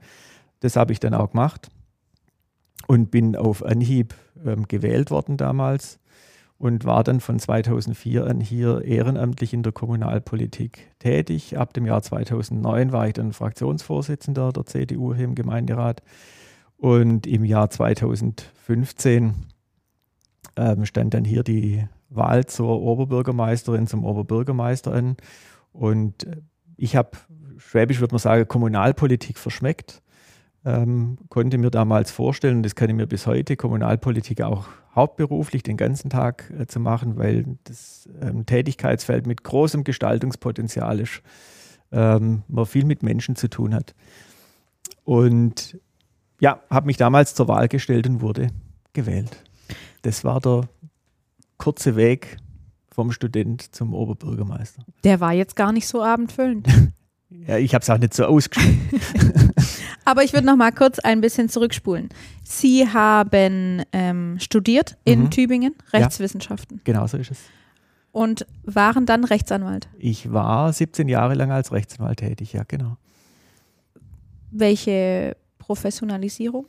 S3: Das habe ich dann auch gemacht und bin auf Anhieb ähm, gewählt worden damals und war dann von 2004 an hier ehrenamtlich in der Kommunalpolitik tätig. Ab dem Jahr 2009 war ich dann Fraktionsvorsitzender der CDU hier im Gemeinderat und im Jahr 2015 ähm, stand dann hier die Wahl zur Oberbürgermeisterin, zum Oberbürgermeister an. Und äh, ich habe, Schwäbisch würde man sagen, Kommunalpolitik verschmeckt. ähm, konnte mir damals vorstellen, und das kann ich mir bis heute, Kommunalpolitik auch hauptberuflich den ganzen Tag äh, zu machen, weil das ähm, Tätigkeitsfeld mit großem Gestaltungspotenzial ist, ähm, man viel mit Menschen zu tun hat. Und ja, habe mich damals zur Wahl gestellt und wurde gewählt. Das war der kurze Weg vom Student zum Oberbürgermeister.
S2: Der war jetzt gar nicht so abendfüllend.
S3: Ja, ich habe es auch nicht so ausgeschrieben.
S2: Aber ich würde noch mal kurz ein bisschen zurückspulen. Sie haben ähm, studiert in
S3: Mhm.
S2: Tübingen Rechtswissenschaften
S3: genau so ist es.
S2: und waren dann Rechtsanwalt.
S3: Ich war 17 Jahre lang als Rechtsanwalt tätig, ja, genau.
S2: Welche Professionalisierung?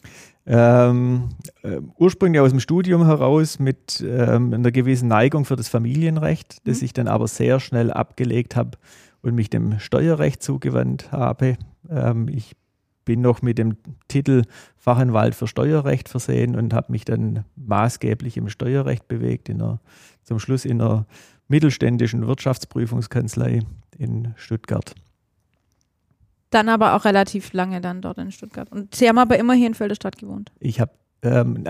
S3: Ähm, äh, ursprünglich aus dem Studium heraus mit ähm, einer gewissen Neigung für das Familienrecht, das
S2: Mhm.
S3: ich dann aber sehr schnell abgelegt habe und mich dem Steuerrecht zugewandt habe. Ähm, ich bin noch mit dem Titel Fachanwalt für Steuerrecht versehen und habe mich dann maßgeblich im Steuerrecht bewegt, in einer, zum Schluss in einer mittelständischen Wirtschaftsprüfungskanzlei in Stuttgart.
S2: Dann aber auch relativ lange dann dort in Stuttgart. Und Sie haben aber immer hier in Felderstadt gewohnt.
S3: Ich habe, ähm,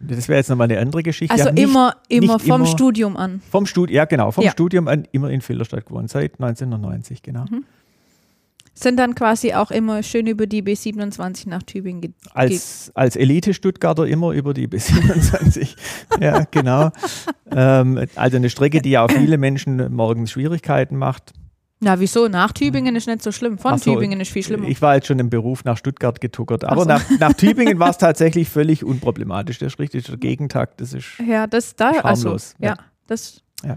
S3: das wäre jetzt nochmal eine andere Geschichte.
S2: Also
S3: nicht-
S2: immer, immer vom
S3: immer-
S2: Studium an.
S3: Vom Studium, ja genau, vom
S2: Ja.
S3: Studium an immer in Filderstadt gewohnt, seit 1990, genau.
S2: Mhm. Sind dann quasi auch immer schön über die B27 nach Tübingen ge
S3: Als, als Elite-Stuttgarter immer über die bis 27. ja, genau. ähm, also eine Strecke, die ja auch viele Menschen morgens Schwierigkeiten macht.
S2: Na, wieso? Nach Tübingen ist nicht so schlimm. Von
S3: so,
S2: Tübingen ist viel schlimmer.
S3: Ich war jetzt schon im Beruf nach Stuttgart getuckert, aber
S2: so.
S3: nach, nach Tübingen war es tatsächlich völlig unproblematisch. Das ist richtig, der Gegentakt, das ist
S2: ja, das da, also,
S3: harmlos,
S2: ja,
S3: ja.
S2: das,
S3: Ja.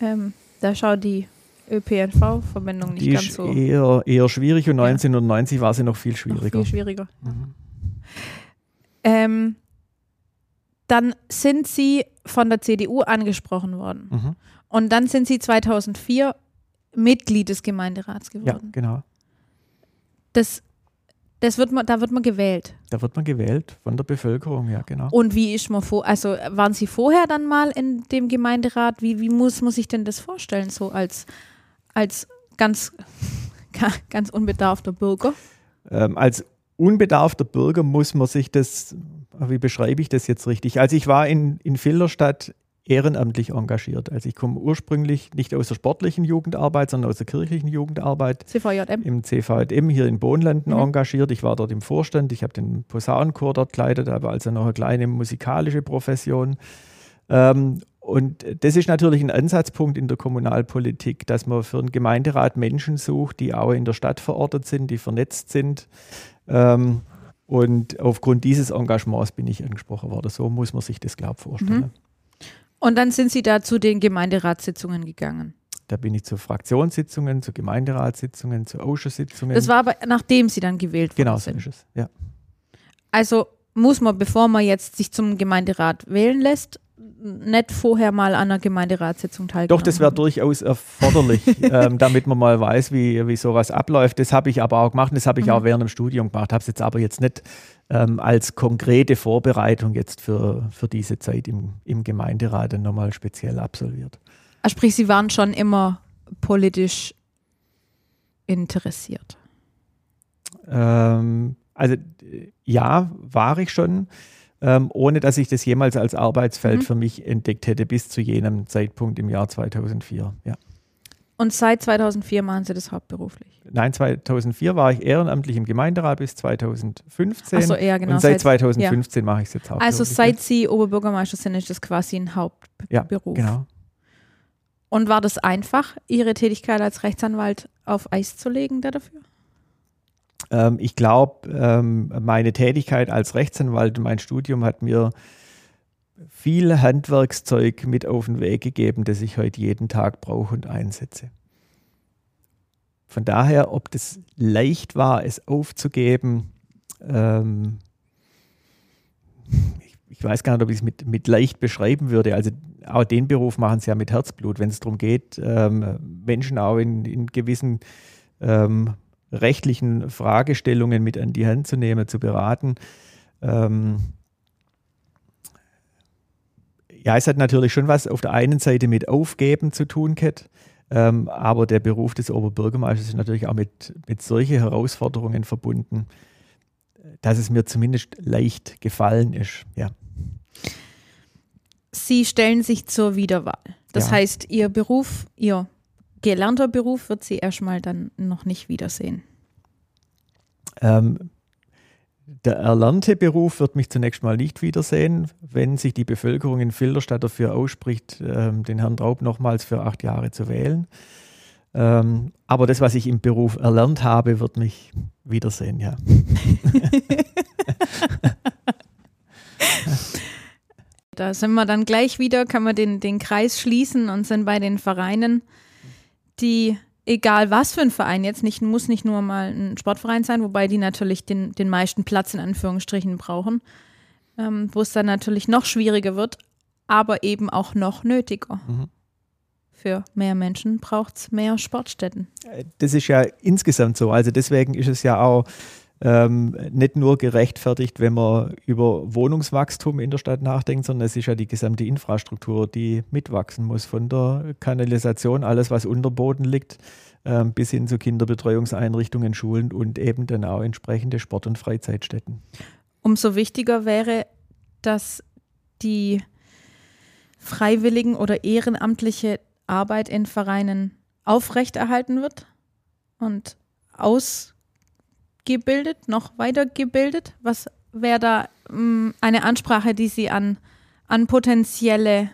S2: Ähm, da schaut die ÖPNV-Verbindung nicht
S3: die
S2: ganz so
S3: eher, eher schwierig und
S2: Ja.
S3: 1990 war sie noch viel
S2: noch
S3: schwieriger.
S2: viel schwieriger.
S3: Mhm.
S2: Ähm, dann sind Sie von der CDU angesprochen worden.
S3: Mhm.
S2: Und dann sind Sie 2004 Mitglied des Gemeinderats
S3: Ja,
S2: geworden.
S3: genau.
S2: Das, das wird man, da wird man gewählt.
S3: Da wird man gewählt von der Bevölkerung, ja, genau.
S2: Und wie ist man vor, also waren Sie vorher dann mal in dem Gemeinderat? Wie, wie muss man sich denn das vorstellen, so als, als ganz, ganz unbedarfter Bürger?
S3: Ähm, als unbedarfter Bürger muss man sich das, wie beschreibe ich das jetzt richtig? Also ich war in, in Filderstadt ehrenamtlich engagiert. Also ich komme ursprünglich nicht aus der sportlichen Jugendarbeit, sondern aus der kirchlichen Jugendarbeit
S2: CVJM?
S3: im CVM hier in Bohnlanden
S2: Mhm.
S3: engagiert. Ich war dort im Vorstand, ich habe den Posaunenchor dort geleitet, aber also noch eine kleine musikalische Profession. Ähm, und das ist natürlich ein Ansatzpunkt in der Kommunalpolitik, dass man für einen Gemeinderat Menschen sucht, die auch in der Stadt verortet sind, die vernetzt sind. Ähm, und aufgrund dieses Engagements bin ich angesprochen worden. So muss man sich das, glaube ich, vorstellen.
S2: Mhm. Und dann sind Sie da zu den Gemeinderatssitzungen gegangen.
S3: Da bin ich zu Fraktionssitzungen, zu Gemeinderatssitzungen, zu Ausschusssitzungen.
S2: Das war aber nachdem Sie dann gewählt worden
S3: genau so ist es. Ja.
S2: Also muss man, bevor man jetzt sich zum Gemeinderat wählen lässt, nicht vorher mal an einer Gemeinderatssitzung teilnehmen.
S3: Doch, das wäre durchaus erforderlich, ähm, damit man mal weiß, wie, wie sowas abläuft. Das habe ich aber auch gemacht das habe ich
S2: Mhm.
S3: auch während dem Studium gemacht. Habe es jetzt aber jetzt nicht ähm, als konkrete Vorbereitung jetzt für, für diese Zeit im, im Gemeinderat dann nochmal speziell absolviert.
S2: Ah, Sprich, Sie waren schon immer politisch interessiert.
S3: Ähm, also ja, war ich schon, ähm, ohne dass ich das jemals als Arbeitsfeld
S2: Mhm.
S3: für mich entdeckt hätte, bis zu jenem Zeitpunkt im Jahr 2004. Ja.
S2: Und seit 2004 machen Sie das hauptberuflich.
S3: Nein, 2004 war ich ehrenamtlich im Gemeinderat bis 2015.
S2: Achso, eher genau.
S3: und seit 2015 mache ich es jetzt hauptberuflich.
S2: Also seit Sie Oberbürgermeister sind, ist das quasi ein
S3: ja,
S2: Hauptberuf.
S3: genau.
S2: Und war das einfach, Ihre Tätigkeit als Rechtsanwalt auf Eis zu legen da dafür?
S3: Ähm, ich glaube, ähm, meine Tätigkeit als Rechtsanwalt und mein Studium hat mir viel Handwerkszeug mit auf den Weg gegeben, das ich heute jeden Tag brauche und einsetze. Von daher, ob das leicht war, es aufzugeben, ähm, ich, ich weiß gar nicht, ob ich es mit, mit leicht beschreiben würde. Also auch den Beruf machen sie ja mit Herzblut, wenn es darum geht, ähm, Menschen auch in, in gewissen ähm, rechtlichen Fragestellungen mit an die Hand zu nehmen, zu beraten. Ähm, ja, es hat natürlich schon was auf der einen Seite mit Aufgeben zu tun, Kat, ähm, aber der Beruf des Oberbürgermeisters ist natürlich auch mit, mit solchen Herausforderungen verbunden. dass es mir zumindest leicht gefallen ist. Ja.
S2: Sie stellen sich zur Wiederwahl. Das
S3: Ja.
S2: heißt, Ihr Beruf, Ihr gelernter Beruf wird Sie erstmal dann noch nicht wiedersehen.
S3: Ähm, der erlernte Beruf wird mich zunächst mal nicht wiedersehen, wenn sich die Bevölkerung in Filderstadt dafür ausspricht, ähm, den Herrn Traub nochmals für acht Jahre zu wählen. Ähm, aber das, was ich im Beruf erlernt habe, wird mich wiedersehen, ja.
S2: Da sind wir dann gleich wieder, kann man den, den Kreis schließen und sind bei den Vereinen, die, egal was für ein Verein, jetzt nicht, muss nicht nur mal ein Sportverein sein, wobei die natürlich den, den meisten Platz in Anführungsstrichen brauchen, ähm, wo es dann natürlich noch schwieriger wird, aber eben auch noch nötiger.
S3: Mhm.
S2: Für mehr Menschen braucht es mehr Sportstätten.
S3: Das ist ja insgesamt so. Also deswegen ist es ja auch ähm, nicht nur gerechtfertigt, wenn man über Wohnungswachstum in der Stadt nachdenkt, sondern es ist ja die gesamte Infrastruktur, die mitwachsen muss. Von der Kanalisation, alles was unter Boden liegt, ähm, bis hin zu Kinderbetreuungseinrichtungen, Schulen und eben dann auch entsprechende Sport- und Freizeitstätten.
S2: Umso wichtiger wäre, dass die freiwilligen oder ehrenamtliche Arbeit in Vereinen aufrechterhalten wird und ausgebildet, noch weitergebildet. Was wäre da mh, eine Ansprache, die Sie an, an potenzielle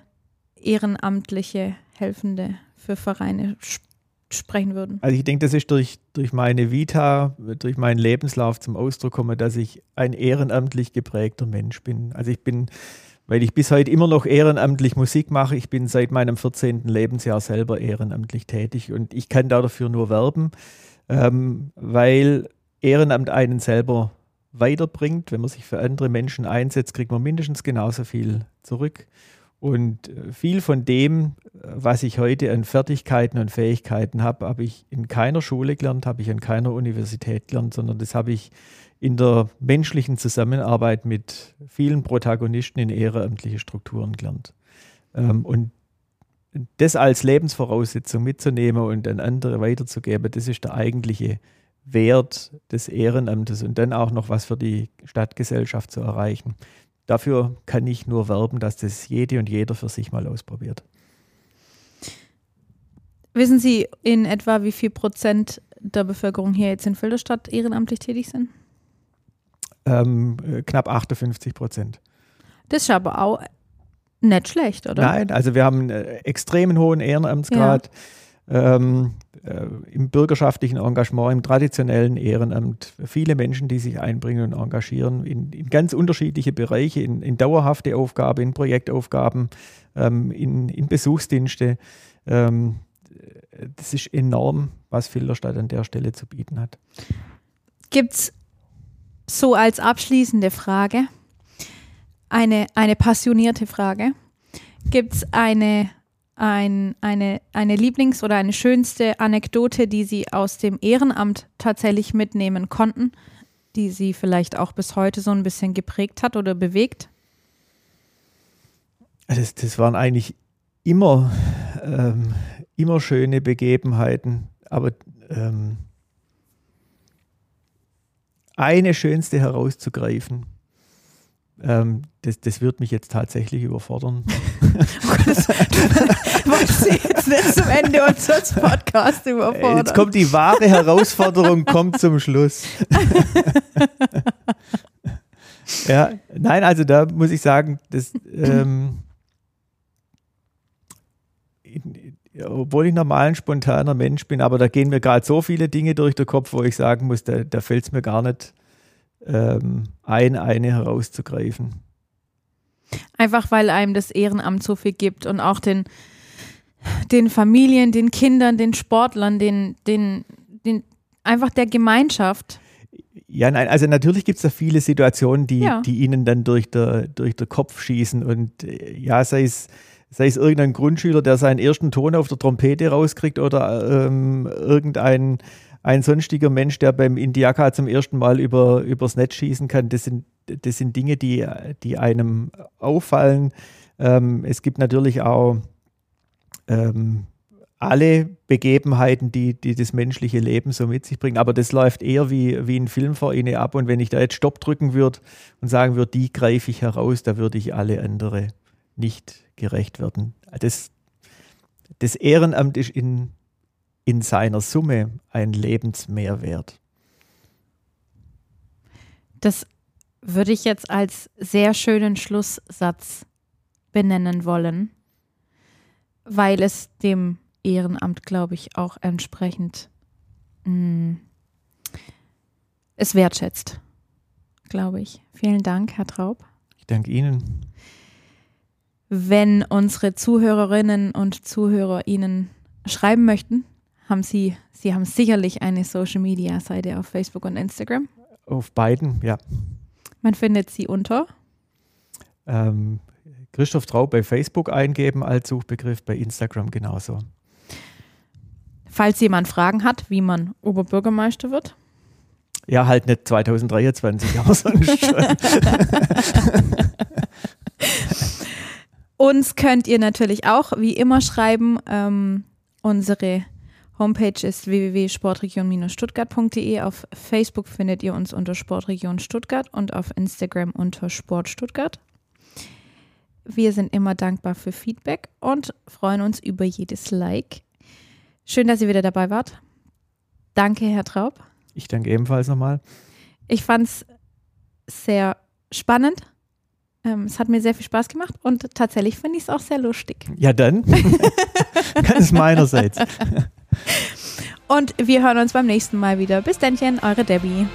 S2: ehrenamtliche Helfende für Vereine sp sprechen würden?
S3: Also ich denke, das ist durch, durch meine Vita, durch meinen Lebenslauf zum Ausdruck gekommen, dass ich ein ehrenamtlich geprägter Mensch bin. Also ich bin, weil ich bis heute immer noch ehrenamtlich Musik mache, ich bin seit meinem 14. Lebensjahr selber ehrenamtlich tätig und ich kann da dafür nur werben, ähm, weil Ehrenamt einen selber weiterbringt. Wenn man sich für andere Menschen einsetzt, kriegt man mindestens genauso viel zurück. Und äh, viel von dem, äh, was ich heute an Fertigkeiten und Fähigkeiten habe, habe ich in keiner Schule gelernt, habe ich an keiner Universität gelernt, sondern das habe ich in der menschlichen Zusammenarbeit mit vielen Protagonisten in ehrenamtliche Strukturen gelernt. Ähm, und das als Lebensvoraussetzung mitzunehmen und an andere weiterzugeben, das ist der eigentliche Wert des Ehrenamtes und dann auch noch was für die Stadtgesellschaft zu erreichen. Dafür kann ich nur werben, dass das jede und jeder für sich mal ausprobiert.
S2: Wissen Sie in etwa, wie viel Prozent der Bevölkerung hier jetzt in Filderstadt ehrenamtlich tätig sind?
S3: Ähm, äh, knapp 58 Prozent.
S2: Das ist aber auch nicht schlecht, oder?
S3: Nein, also wir haben einen äh, extremen hohen Ehrenamtsgrad. Ähm, äh, im bürgerschaftlichen Engagement, im traditionellen Ehrenamt, viele Menschen, die sich einbringen und engagieren in, in ganz unterschiedliche Bereiche, in, in dauerhafte Aufgaben, in Projektaufgaben, ähm, in, in Besuchsdienste. Ähm, das ist enorm, was Filderstadt an der Stelle zu bieten hat.
S2: Gibt es so als abschließende Frage eine, eine passionierte Frage? Gibt es eine, ein, eine, eine Lieblings- oder eine schönste Anekdote, die Sie aus dem Ehrenamt tatsächlich mitnehmen konnten, die Sie vielleicht auch bis heute so ein bisschen geprägt hat oder bewegt?
S3: Das, das waren eigentlich immer, ähm, immer schöne Begebenheiten, aber ähm, eine schönste herauszugreifen, ähm, das, das wird mich jetzt tatsächlich überfordern.
S2: Wollte Sie jetzt nicht zum Ende unseres Podcasts überfordern?
S3: Jetzt kommt die wahre Herausforderung, kommt zum Schluss. ja, nein, also da muss ich sagen, das, ähm, obwohl ich normal ein spontaner Mensch bin, aber da gehen mir gerade so viele Dinge durch den Kopf, wo ich sagen muss, da, da fällt es mir gar nicht ähm, ein, eine herauszugreifen.
S2: Einfach weil einem das Ehrenamt so viel gibt und auch den, den Familien, den Kindern, den Sportlern, den, den, den einfach der Gemeinschaft.
S3: Ja, nein, also natürlich gibt es da viele Situationen, die,
S2: Ja.
S3: die ihnen dann durch den durch der Kopf schießen. Und äh, ja, sei es, sei es irgendein Grundschüler, der seinen ersten Ton auf der Trompete rauskriegt oder ähm, irgendein ein sonstiger Mensch, der beim Indiaka zum ersten Mal über, übers Netz schießen kann, das sind, das sind Dinge, die, die einem auffallen. Ähm, es gibt natürlich auch ähm, alle Begebenheiten, die, die das menschliche Leben so mit sich bringen. Aber das läuft eher wie, wie ein Film vor Ihnen ab. Und wenn ich da jetzt Stopp drücken würde und sagen würde, die greife ich heraus, da würde ich alle andere nicht gerecht werden. Das, das Ehrenamt ist in, in seiner Summe ein Lebensmehrwert.
S2: Das würde ich jetzt als sehr schönen Schlusssatz benennen wollen, weil es dem Ehrenamt, glaube ich, auch entsprechend mh, mm, es wertschätzt, glaube ich. Vielen Dank, Herr Traub.
S3: Ich danke Ihnen.
S2: Wenn unsere Zuhörerinnen und Zuhörer Ihnen schreiben möchten, haben Sie, Sie haben sicherlich eine Social Media Seite auf Facebook und Instagram.
S3: Auf beiden, ja.
S2: Man findet Sie unter
S3: ähm, Christoph Traub bei Facebook eingeben als Suchbegriff, bei Instagram genauso.
S2: Falls jemand Fragen hat, wie man Oberbürgermeister wird.
S3: Ja, halt nicht 2023, aber sonst schon.
S2: Uns könnt ihr natürlich auch wie immer schreiben. Ähm, unsere Homepage ist www.sportregion-stuttgart.de. Auf Facebook findet ihr uns unter Sportregion Stuttgart und auf Instagram unter Sport Stuttgart. Wir sind immer dankbar für Feedback und freuen uns über jedes Like. Schön, dass ihr wieder dabei wart. Danke, Herr Traub.
S3: Ich danke ebenfalls nochmal.
S2: Ich fand es sehr spannend ähm, es hat mir sehr viel Spaß gemacht und tatsächlich finde ich es auch sehr lustig.
S3: Ja, dann. Ganz meinerseits.
S2: Und wir hören uns beim nächsten Mal wieder. Bis dann, eure Debbie.